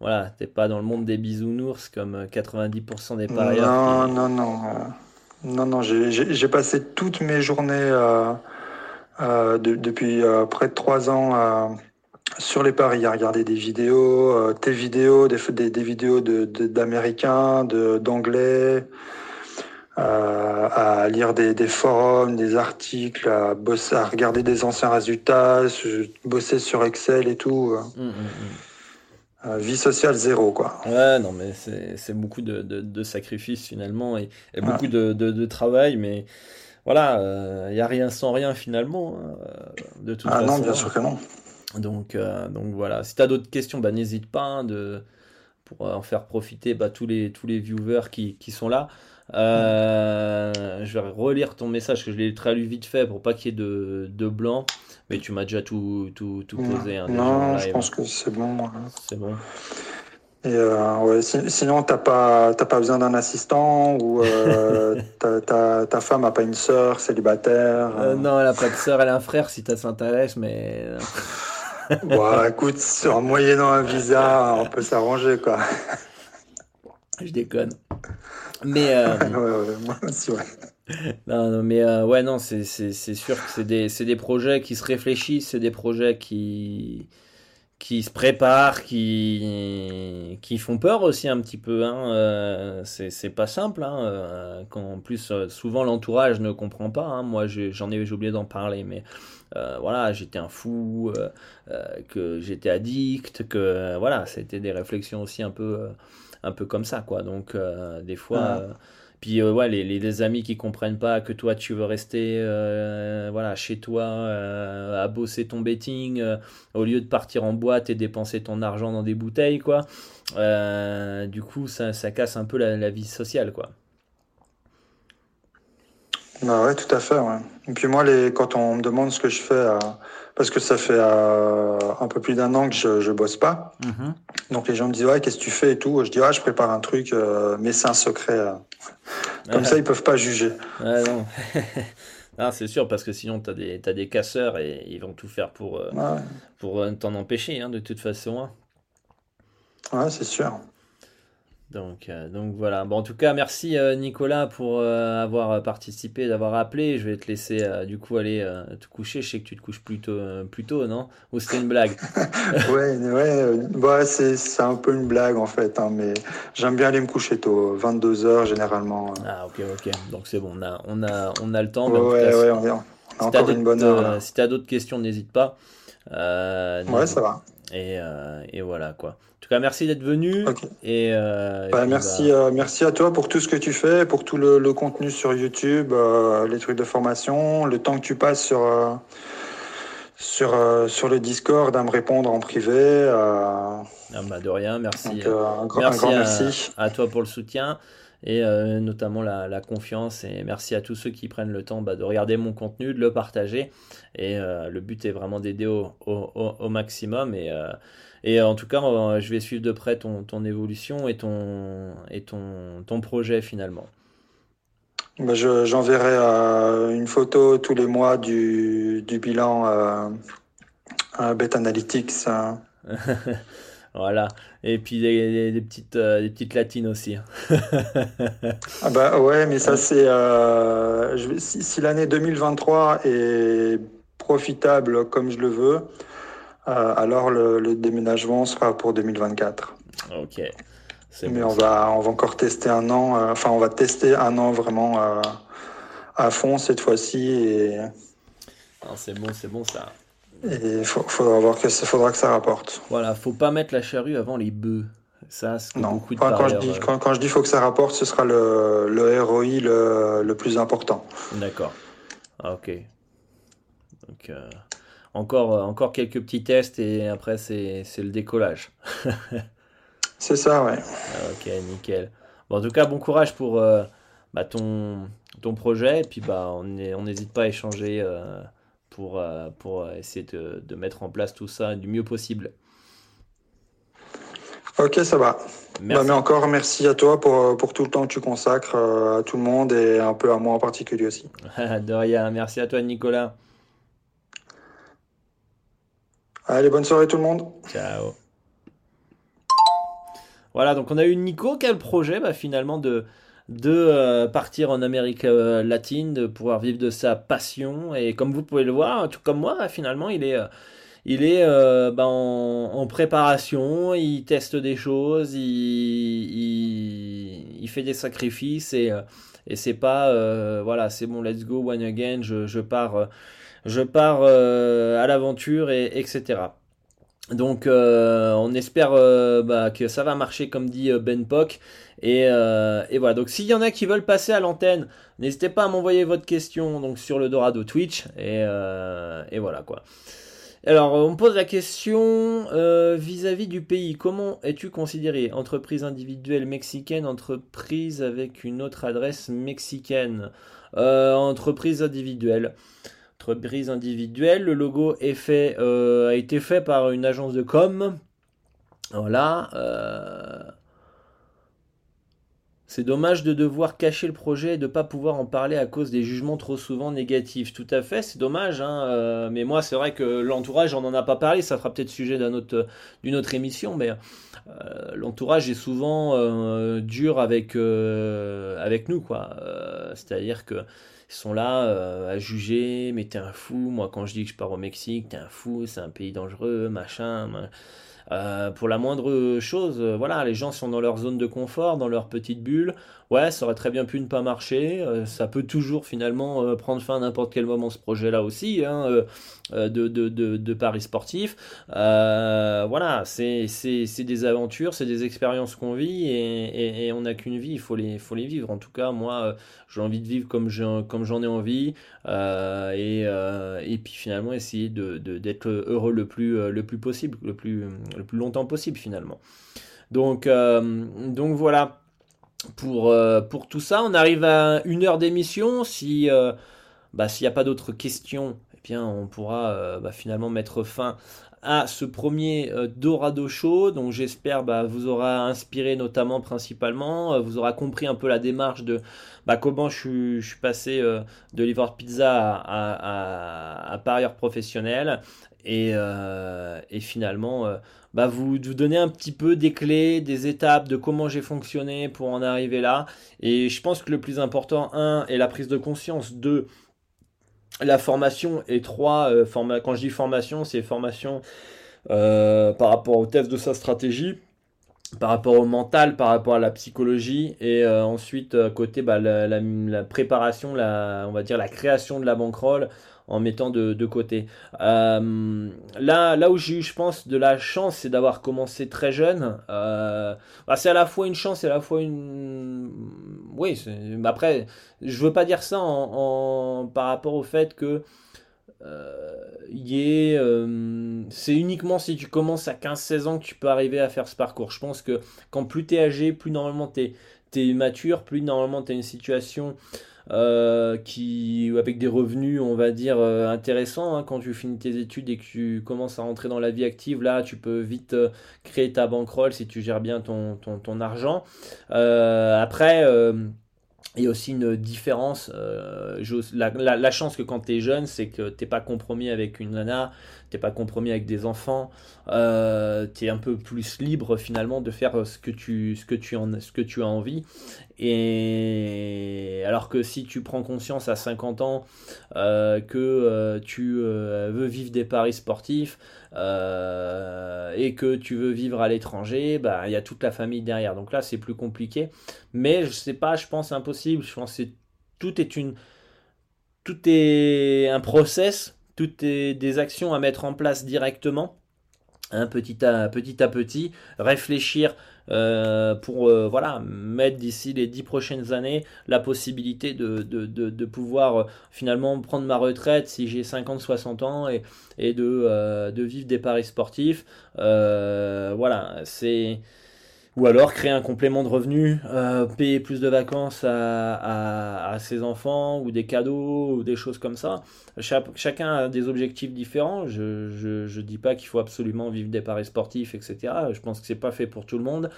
voilà, t'es pas dans le monde des bisounours comme 90% des parieurs. Non, non, non. Non, non, j'ai passé toutes mes journées euh, euh, depuis euh, près de trois ans sur les paris à regarder des vidéos, tes vidéos, des, des, vidéos d'Américains, de, d'Anglais, à lire des, des, forums, des articles, à, bosser, à regarder des anciens résultats, bosser sur Excel et tout. Mmh, mmh, mmh. Euh, vie sociale zéro, quoi. Ouais, non, mais c'est beaucoup de, de, sacrifices finalement et, beaucoup de, de, travail, mais voilà, il euh, n'y a rien sans rien finalement, hein, de toute ah, façon. non, bien sûr que non. Donc, euh, donc voilà, si tu as d'autres questions, bah, n'hésite pas hein, de, pour en faire profiter bah, tous, les, tous les viewers qui, qui sont là. Euh, je vais relire ton message, que je l'ai traduit vite fait pour pas qu'il y ait de, de blanc. Mais tu m'as déjà tout, tout, tout posé. Hein, non, je pense que c'est bon. C'est bon. Et euh, ouais, sinon, t'as pas, pas besoin d'un assistant ou euh, ta, ta, femme a pas une sœur célibataire euh, Non, elle a pas de sœur, elle a un frère si ça s'intéresse, mais. Bon, écoute, en moyennant un visa, on peut s'arranger, quoi. Je déconne. Mais. ouais, ouais, moi aussi, ouais. Non, non, mais ouais, non, c'est sûr que c'est des, des projets qui se réfléchissent, c'est des projets qui qui se préparent, qui, qui font peur aussi un petit peu. Hein. Euh, c'est pas simple. Hein. Euh, quand, en plus, euh, souvent l'entourage ne comprend pas. Hein. Moi, j'en ai, oublié d'en parler, mais voilà, j'étais un fou, que j'étais addict, que voilà, c'était des réflexions aussi un peu, un peu comme ça, quoi. Donc, des fois. Puis euh, les, amis qui comprennent pas que toi tu veux rester euh, voilà, chez toi euh, à bosser ton betting au lieu de partir en boîte et dépenser ton argent dans des bouteilles quoi. du coup ça, ça, casse un peu la, vie sociale quoi. Bah ouais, tout à fait. Ouais. Et puis moi, les, quand on me demande ce que je fais, parce que ça fait un peu plus d'un an que je, je bosse pas, mm-hmm. donc les gens me disent ouais, qu'est-ce que tu fais et tout. Je dis ouais, je prépare un truc, mais c'est un secret. Comme ça, ils peuvent pas juger. non. c'est sûr, parce que sinon, tu as des, as des casseurs et ils vont tout faire pour, euh, pour euh, t'en empêcher, hein, de toute façon. Hein. Ouais, c'est sûr. Donc, euh, donc voilà. Bon, en tout cas, merci euh, Nicolas pour euh, avoir participé, d'avoir appelé. Je vais te laisser du coup aller te coucher. Je sais que tu te couches plutôt, plus tôt, non? Ou c'était une blague? Ouais, ouais. Bah, c'est un peu une blague en fait, hein, mais j'aime bien aller me coucher tôt, 22 h généralement. Ah ok, ok. Donc c'est bon, on a, on a, on a le temps. Ouais, ouais, on, a encore une bonne heure. si tu as d'autres questions, n'hésite pas. ouais, ça va. Et, et voilà quoi tout cas, merci d'être venu. Et, euh, bah, merci, bah, euh, merci à toi pour tout ce que tu fais, pour tout le, contenu sur YouTube, euh, les trucs de formation, le temps que tu passes sur, sur, sur le Discord à me répondre en privé. Ah, bah, de rien, merci. un, grand, merci, à, toi pour le soutien et notamment la, confiance. Et merci à tous ceux qui prennent le temps de regarder mon contenu, de le partager. Et le but est vraiment d'aider au, au, au, maximum. Et et en tout cas, je vais suivre de près ton, ton évolution et, ton, et ton, ton projet finalement. Bah, J'enverrai euh, une photo tous les mois du, du bilan euh, à Bet Analytics. Hein. voilà. Et puis des, des, petites, euh, des petites latines aussi. ah bah ouais, mais ça c'est... si, si l'année 2023 est profitable comme je le veux, euh, alors le, déménagement sera pour 2024. Ok. Mais on va, on va encore tester un an, euh, enfin on va tester un an vraiment euh, à fond cette fois-ci. Et... C'est bon, c'est bon ça. Et il faudra, voir que, faudra que ça rapporte. Voilà, faut pas mettre la charrue avant les bœufs. Ça, non. Beaucoup de quand, je dis, quand, quand, je dis faut que ça rapporte, ce sera le, le ROI le, le plus important. D'accord. Ah, ok. Donc, euh, encore quelques petits tests et après c'est le décollage. c'est ça, ouais. Ah, ok, nickel. Bon, en tout cas, bon courage pour euh, bah, ton, ton projet. Et puis, bah, on n'hésite pas à échanger euh, pour, pour essayer de, de, mettre en place tout ça du mieux possible. Ok, ça va. Bah, mais encore merci à toi pour, pour, tout le temps que tu consacres à tout le monde et un peu à moi en particulier aussi. de rien. Merci à toi, Nicolas. Allez, bonne soirée tout le monde. Ciao. Voilà, donc on a eu Nico qui a le projet bah, finalement de, de euh, partir en Amérique euh, latine, de pouvoir vivre de sa passion? Et comme vous pouvez le voir, tout comme moi, finalement, il est, euh, il est bah, en, préparation, il teste des choses, il, il, fait des sacrifices et, et c'est pas, voilà, c'est bon, let's go, one again, je, je pars je pars euh, à l'aventure, et, etc. Donc euh, on espère euh, bah, que ça va marcher comme dit Ben Pock. Et, voilà, donc s'il y en a qui veulent passer à l'antenne, n'hésitez pas à m'envoyer votre question donc, sur le Dorado Twitch. Et, et voilà quoi. Alors, on pose la question vis-à-vis du pays. Comment es-tu considéré? Entreprise individuelle mexicaine, entreprise avec une autre adresse mexicaine Entreprise individuelle. Entreprise individuelle. Le logo fait, a été fait par une agence de com. Voilà. C'est dommage de devoir cacher le projet et de ne pas pouvoir en parler à cause des jugements trop souvent négatifs. Tout à fait, c'est dommage. Hein, euh, mais moi, c'est vrai que l'entourage, on n'en a pas parlé. Ça fera peut-être sujet d'une autre, autre, émission. Mais euh, l'entourage est souvent euh, dur avec, avec nous. quoi. C'est-à-dire que ils sont là à juger, mais t'es un fou. Moi, quand je dis que je pars au Mexique, t'es un fou, c'est un pays dangereux, machin. Euh, pour la moindre chose, euh, voilà, les gens sont dans leur zone de confort, dans leur petite bulle. Ouais, ça aurait très bien pu ne pas marcher. Euh, ça peut toujours finalement prendre fin à n'importe quel moment ce projet-là aussi, hein, de, de, de, paris sportifs. voilà, c'est des aventures, c'est des expériences qu'on vit et, et, on n'a qu'une vie, il faut les, faut les vivre. En tout cas, moi, j'ai envie de vivre comme j'en ai envie et, et puis finalement essayer d'être heureux le plus, le plus possible, le plus le plus longtemps possible finalement. Donc, euh, donc voilà. Pour, euh, pour tout ça, on arrive à une heure d'émission. Si euh, bah, s'il n'y a pas d'autres questions, eh bien, on pourra bah, finalement mettre fin à ce premier Dorado Show. Donc j'espère bah, vous aura inspiré notamment principalement, vous aura compris un peu la démarche de bah, comment je suis, passé de livreur pizza à, à, parieur professionnel et, et finalement bah, vous, vous donner un petit peu des clés, des étapes de comment j'ai fonctionné pour en arriver là. Et je pense que le plus important, un, est la prise de conscience. Deux, la formation. Et trois, euh, quand je dis formation, c'est formation euh, par rapport au test de sa stratégie par rapport au mental, par rapport à la psychologie, et euh, ensuite côté bah, la, la, préparation, la, on va dire la création de la bankroll en mettant de, côté. Euh, là, là où j'ai eu, je pense, de la chance, c'est d'avoir commencé très jeune. Euh, bah, c'est à la fois une chance et à la fois une... Oui, après, je veux pas dire ça en, par rapport au fait que... Euh, c'est uniquement si tu commences à 15-16 ans que tu peux arriver à faire ce parcours. Je pense que quand plus tu es âgé, plus normalement tu es, mature, plus normalement tu as une situation euh, qui, avec des revenus, on va dire, euh, intéressants. Hein, quand tu finis tes études et que tu commences à rentrer dans la vie active, là, tu peux vite euh, créer ta bankroll si tu gères bien ton, argent. après, il y a aussi une différence. La, chance que quand tu es jeune, c'est que tu n'es pas compromis avec une nana, t'es pas compromis avec des enfants, tu es un peu plus libre finalement de faire ce que tu as envie. Et alors que si tu prends conscience à 50 ans euh, que euh, tu veux vivre des paris sportifs et que tu veux vivre à l'étranger, bah, il y a toute la famille derrière. Donc là, c'est plus compliqué. Mais je sais pas, je pense impossible. Je pense que tout est une tout est un process toutes des actions à mettre en place directement, hein, petit, à, petit à petit, réfléchir euh, pour euh, voilà, mettre d'ici les dix prochaines années la possibilité de, pouvoir euh, finalement prendre ma retraite si j'ai 50-60 ans et, et de, de vivre des paris sportifs. voilà, c'est ou alors créer un complément de revenus, euh, payer plus de vacances à, ses enfants ou des cadeaux ou des choses comme ça. chacun a des objectifs différents. Je ne dis pas qu'il faut absolument vivre des paris sportifs, etc. Je pense que c'est pas fait pour tout le monde,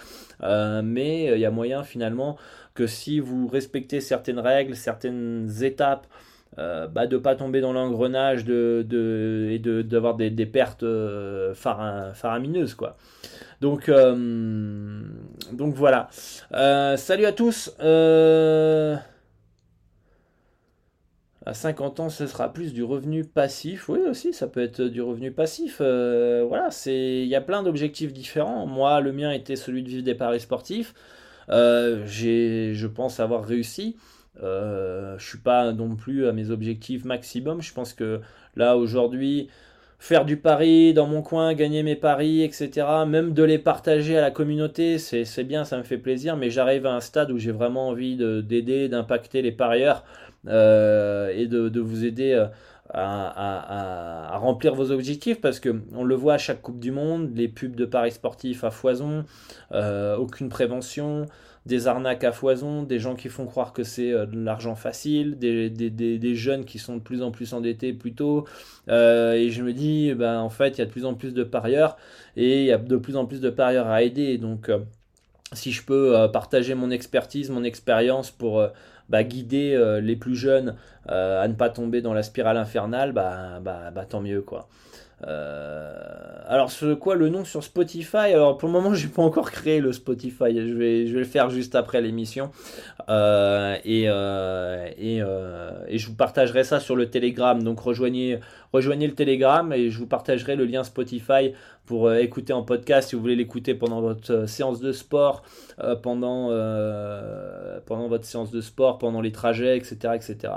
euh, mais il y a moyen finalement que si vous respectez certaines règles, certaines étapes, euh, bah, de ne pas tomber dans l'engrenage de, de, et d'avoir des, des, pertes euh, faramineuses. Quoi. Donc, euh, donc voilà. Salut à tous. à 50 ans, ce sera plus du revenu passif. Oui, aussi, ça peut être du revenu passif. voilà, il y a plein d'objectifs différents. Moi, le mien était celui de vivre des paris sportifs. j'ai, je pense avoir réussi. Euh, je suis pas non plus à mes objectifs maximum. Je pense que là aujourd'hui, faire du pari dans mon coin, gagner mes paris, etc., même de les partager à la communauté, c'est bien, ça me fait plaisir, mais j'arrive à un stade où j'ai vraiment envie d'aider, d'impacter les parieurs euh, et de, vous aider à, remplir vos objectifs parce que on le voit à chaque Coupe du Monde, les pubs de paris sportifs à foison, euh, aucune prévention, des arnaques à foison, des gens qui font croire que c'est euh, de l'argent facile, des, jeunes qui sont de plus en plus endettés plutôt. Euh, et je me dis, ben, en fait, il y a de plus en plus de parieurs et il y a de plus en plus de parieurs à aider. Donc, si je peux partager mon expertise, mon expérience pour bah, guider euh, les plus jeunes euh, à ne pas tomber dans la spirale infernale, bah, bah, bah tant mieux quoi. Euh, alors, ce, quoi le nom sur Spotify? Alors, pour le moment, j'ai pas encore créé le Spotify. Je vais, je vais le faire juste après l'émission. Euh, et, euh, et, et, je vous partagerai ça sur le Telegram. Donc, rejoignez, rejoignez le Telegram et je vous partagerai le lien Spotify pour écouter en podcast si vous voulez l'écouter pendant votre séance de sport, pendant, pendant votre séance de sport, pendant les trajets, etc. etc.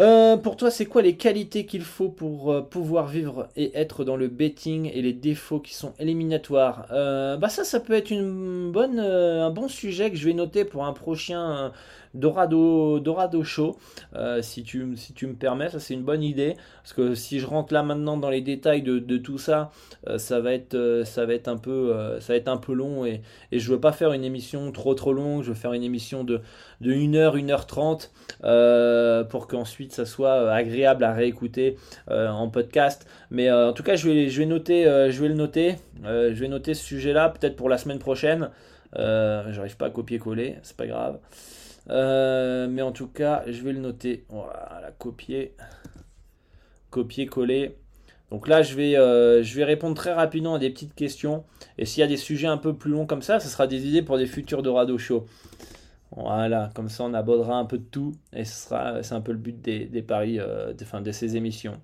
Euh, pour toi, c'est quoi les qualités qu'il faut pour euh, pouvoir vivre et être dans le betting et les défauts qui sont éliminatoires? Euh, Bah ça, ça peut être une bonne, un bon sujet que je vais noter pour un prochain Dorado, Dorado Show, euh, si, tu, me permets, ça c'est une bonne idée, parce que si je rentre là maintenant dans les détails de, tout ça, euh, ça, va être, euh, un peu, long, et, et je veux pas faire une émission trop trop longue, je veux faire une émission de, de 1h, 1h30, pour qu'ensuite ça soit agréable à réécouter en podcast, mais en tout cas je vais, noter, le noter, je vais noter ce sujet-là, peut-être pour la semaine prochaine, j'arrive pas à copier-coller, c'est pas grave. Euh, mais en tout cas, je vais le noter. Voilà, copier. Copier, coller. Donc là, je vais, euh, je vais répondre très rapidement à des petites questions. Et s'il y a des sujets un peu plus longs comme ça, ce sera des idées pour des futurs Dorado Show. Voilà, comme ça on abordera un peu de tout. Et ce sera, c'est un peu le but des, paris, euh, de, de ces émissions.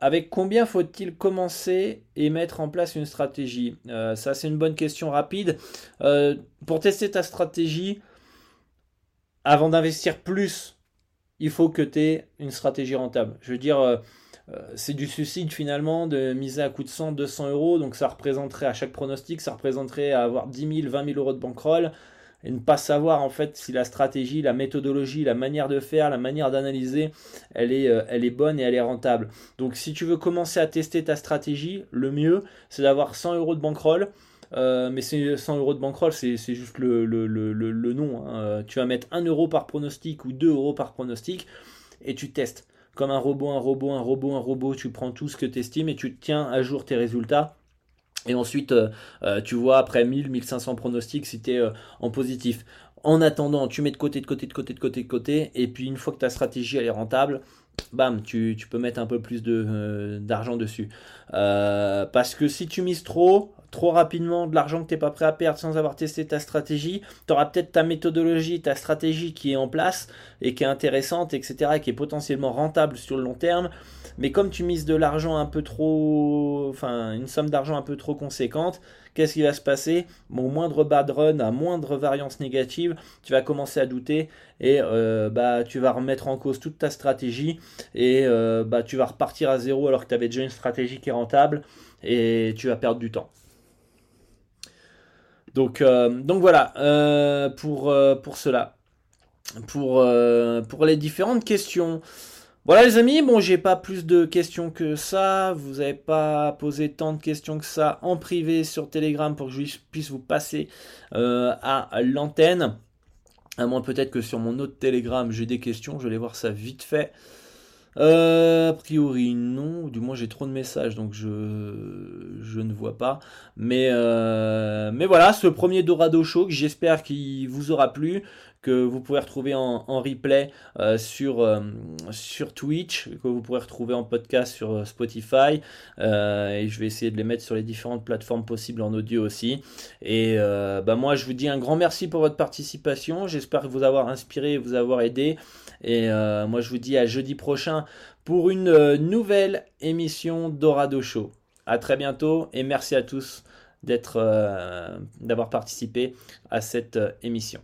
Avec combien faut-il commencer et mettre en place une stratégie? Euh, Ça, c'est une bonne question rapide. Euh, pour tester ta stratégie, avant d'investir plus, il faut que tu aies une stratégie rentable. Je veux dire, euh, c'est du suicide finalement de miser à coup de 100, 200 euros. Donc ça représenterait à chaque pronostic, ça représenterait avoir 10 000, 20 000 euros de bankroll et ne pas savoir en fait si la stratégie, la méthodologie, la manière de faire, la manière d'analyser, elle est, euh, bonne et elle est rentable. Donc si tu veux commencer à tester ta stratégie, le mieux c'est d'avoir 100 euros de bankroll. Euh, mais 100 euros de bankroll, c'est juste le, le, nom. Hein. Euh, tu vas mettre 1 euro par pronostic ou 2 euros par pronostic et tu testes. Comme un robot, un robot, un robot, un robot, tu prends tout ce que tu estimes et tu tiens à jour tes résultats et ensuite, euh, euh, tu vois, après 1000, 1500 pronostics, si euh, en positif. En attendant, tu mets de côté, de côté, de côté, de côté, de côté. Et puis, une fois que ta stratégie elle est rentable, bam, tu, peux mettre un peu plus d'argent dessus. parce que si tu mises trop, trop rapidement de l'argent que tu n'es pas prêt à perdre sans avoir testé ta stratégie, tu auras peut-être ta méthodologie, ta stratégie qui est en place et qui est intéressante, etc., et qui est potentiellement rentable sur le long terme. Mais comme tu mises de l'argent un peu trop, enfin une somme d'argent un peu trop conséquente, qu'est-ce qui va se passer? Mon moindre bad run, à moindre variance négative, tu vas commencer à douter et euh, bah tu vas remettre en cause toute ta stratégie et euh, bah tu vas repartir à zéro alors que tu avais déjà une stratégie qui est rentable et tu vas perdre du temps. Donc, euh, donc voilà pour, pour cela. Pour, les différentes questions. Voilà les amis, bon j'ai pas plus de questions que ça, vous n'avez pas posé tant de questions que ça en privé sur Telegram pour que je puisse vous passer euh, à l'antenne. À moins peut-être que sur mon autre Telegram j'ai des questions, je vais voir ça vite fait. Euh, a priori non, du moins j'ai trop de messages donc je, je ne vois pas. Mais, euh, mais voilà, ce premier Dorado Show j'espère qu'il vous aura plu que vous pouvez retrouver en, replay euh, sur, sur Twitch, que vous pourrez retrouver en podcast sur Spotify. et je vais essayer de les mettre sur les différentes plateformes possibles en audio aussi. Et bah moi, je vous dis un grand merci pour votre participation. J'espère vous avoir inspiré, vous avoir aidé. Et moi, je vous dis à jeudi prochain pour une nouvelle émission Dorado Show. À très bientôt et merci à tous d'être d'avoir participé à cette émission.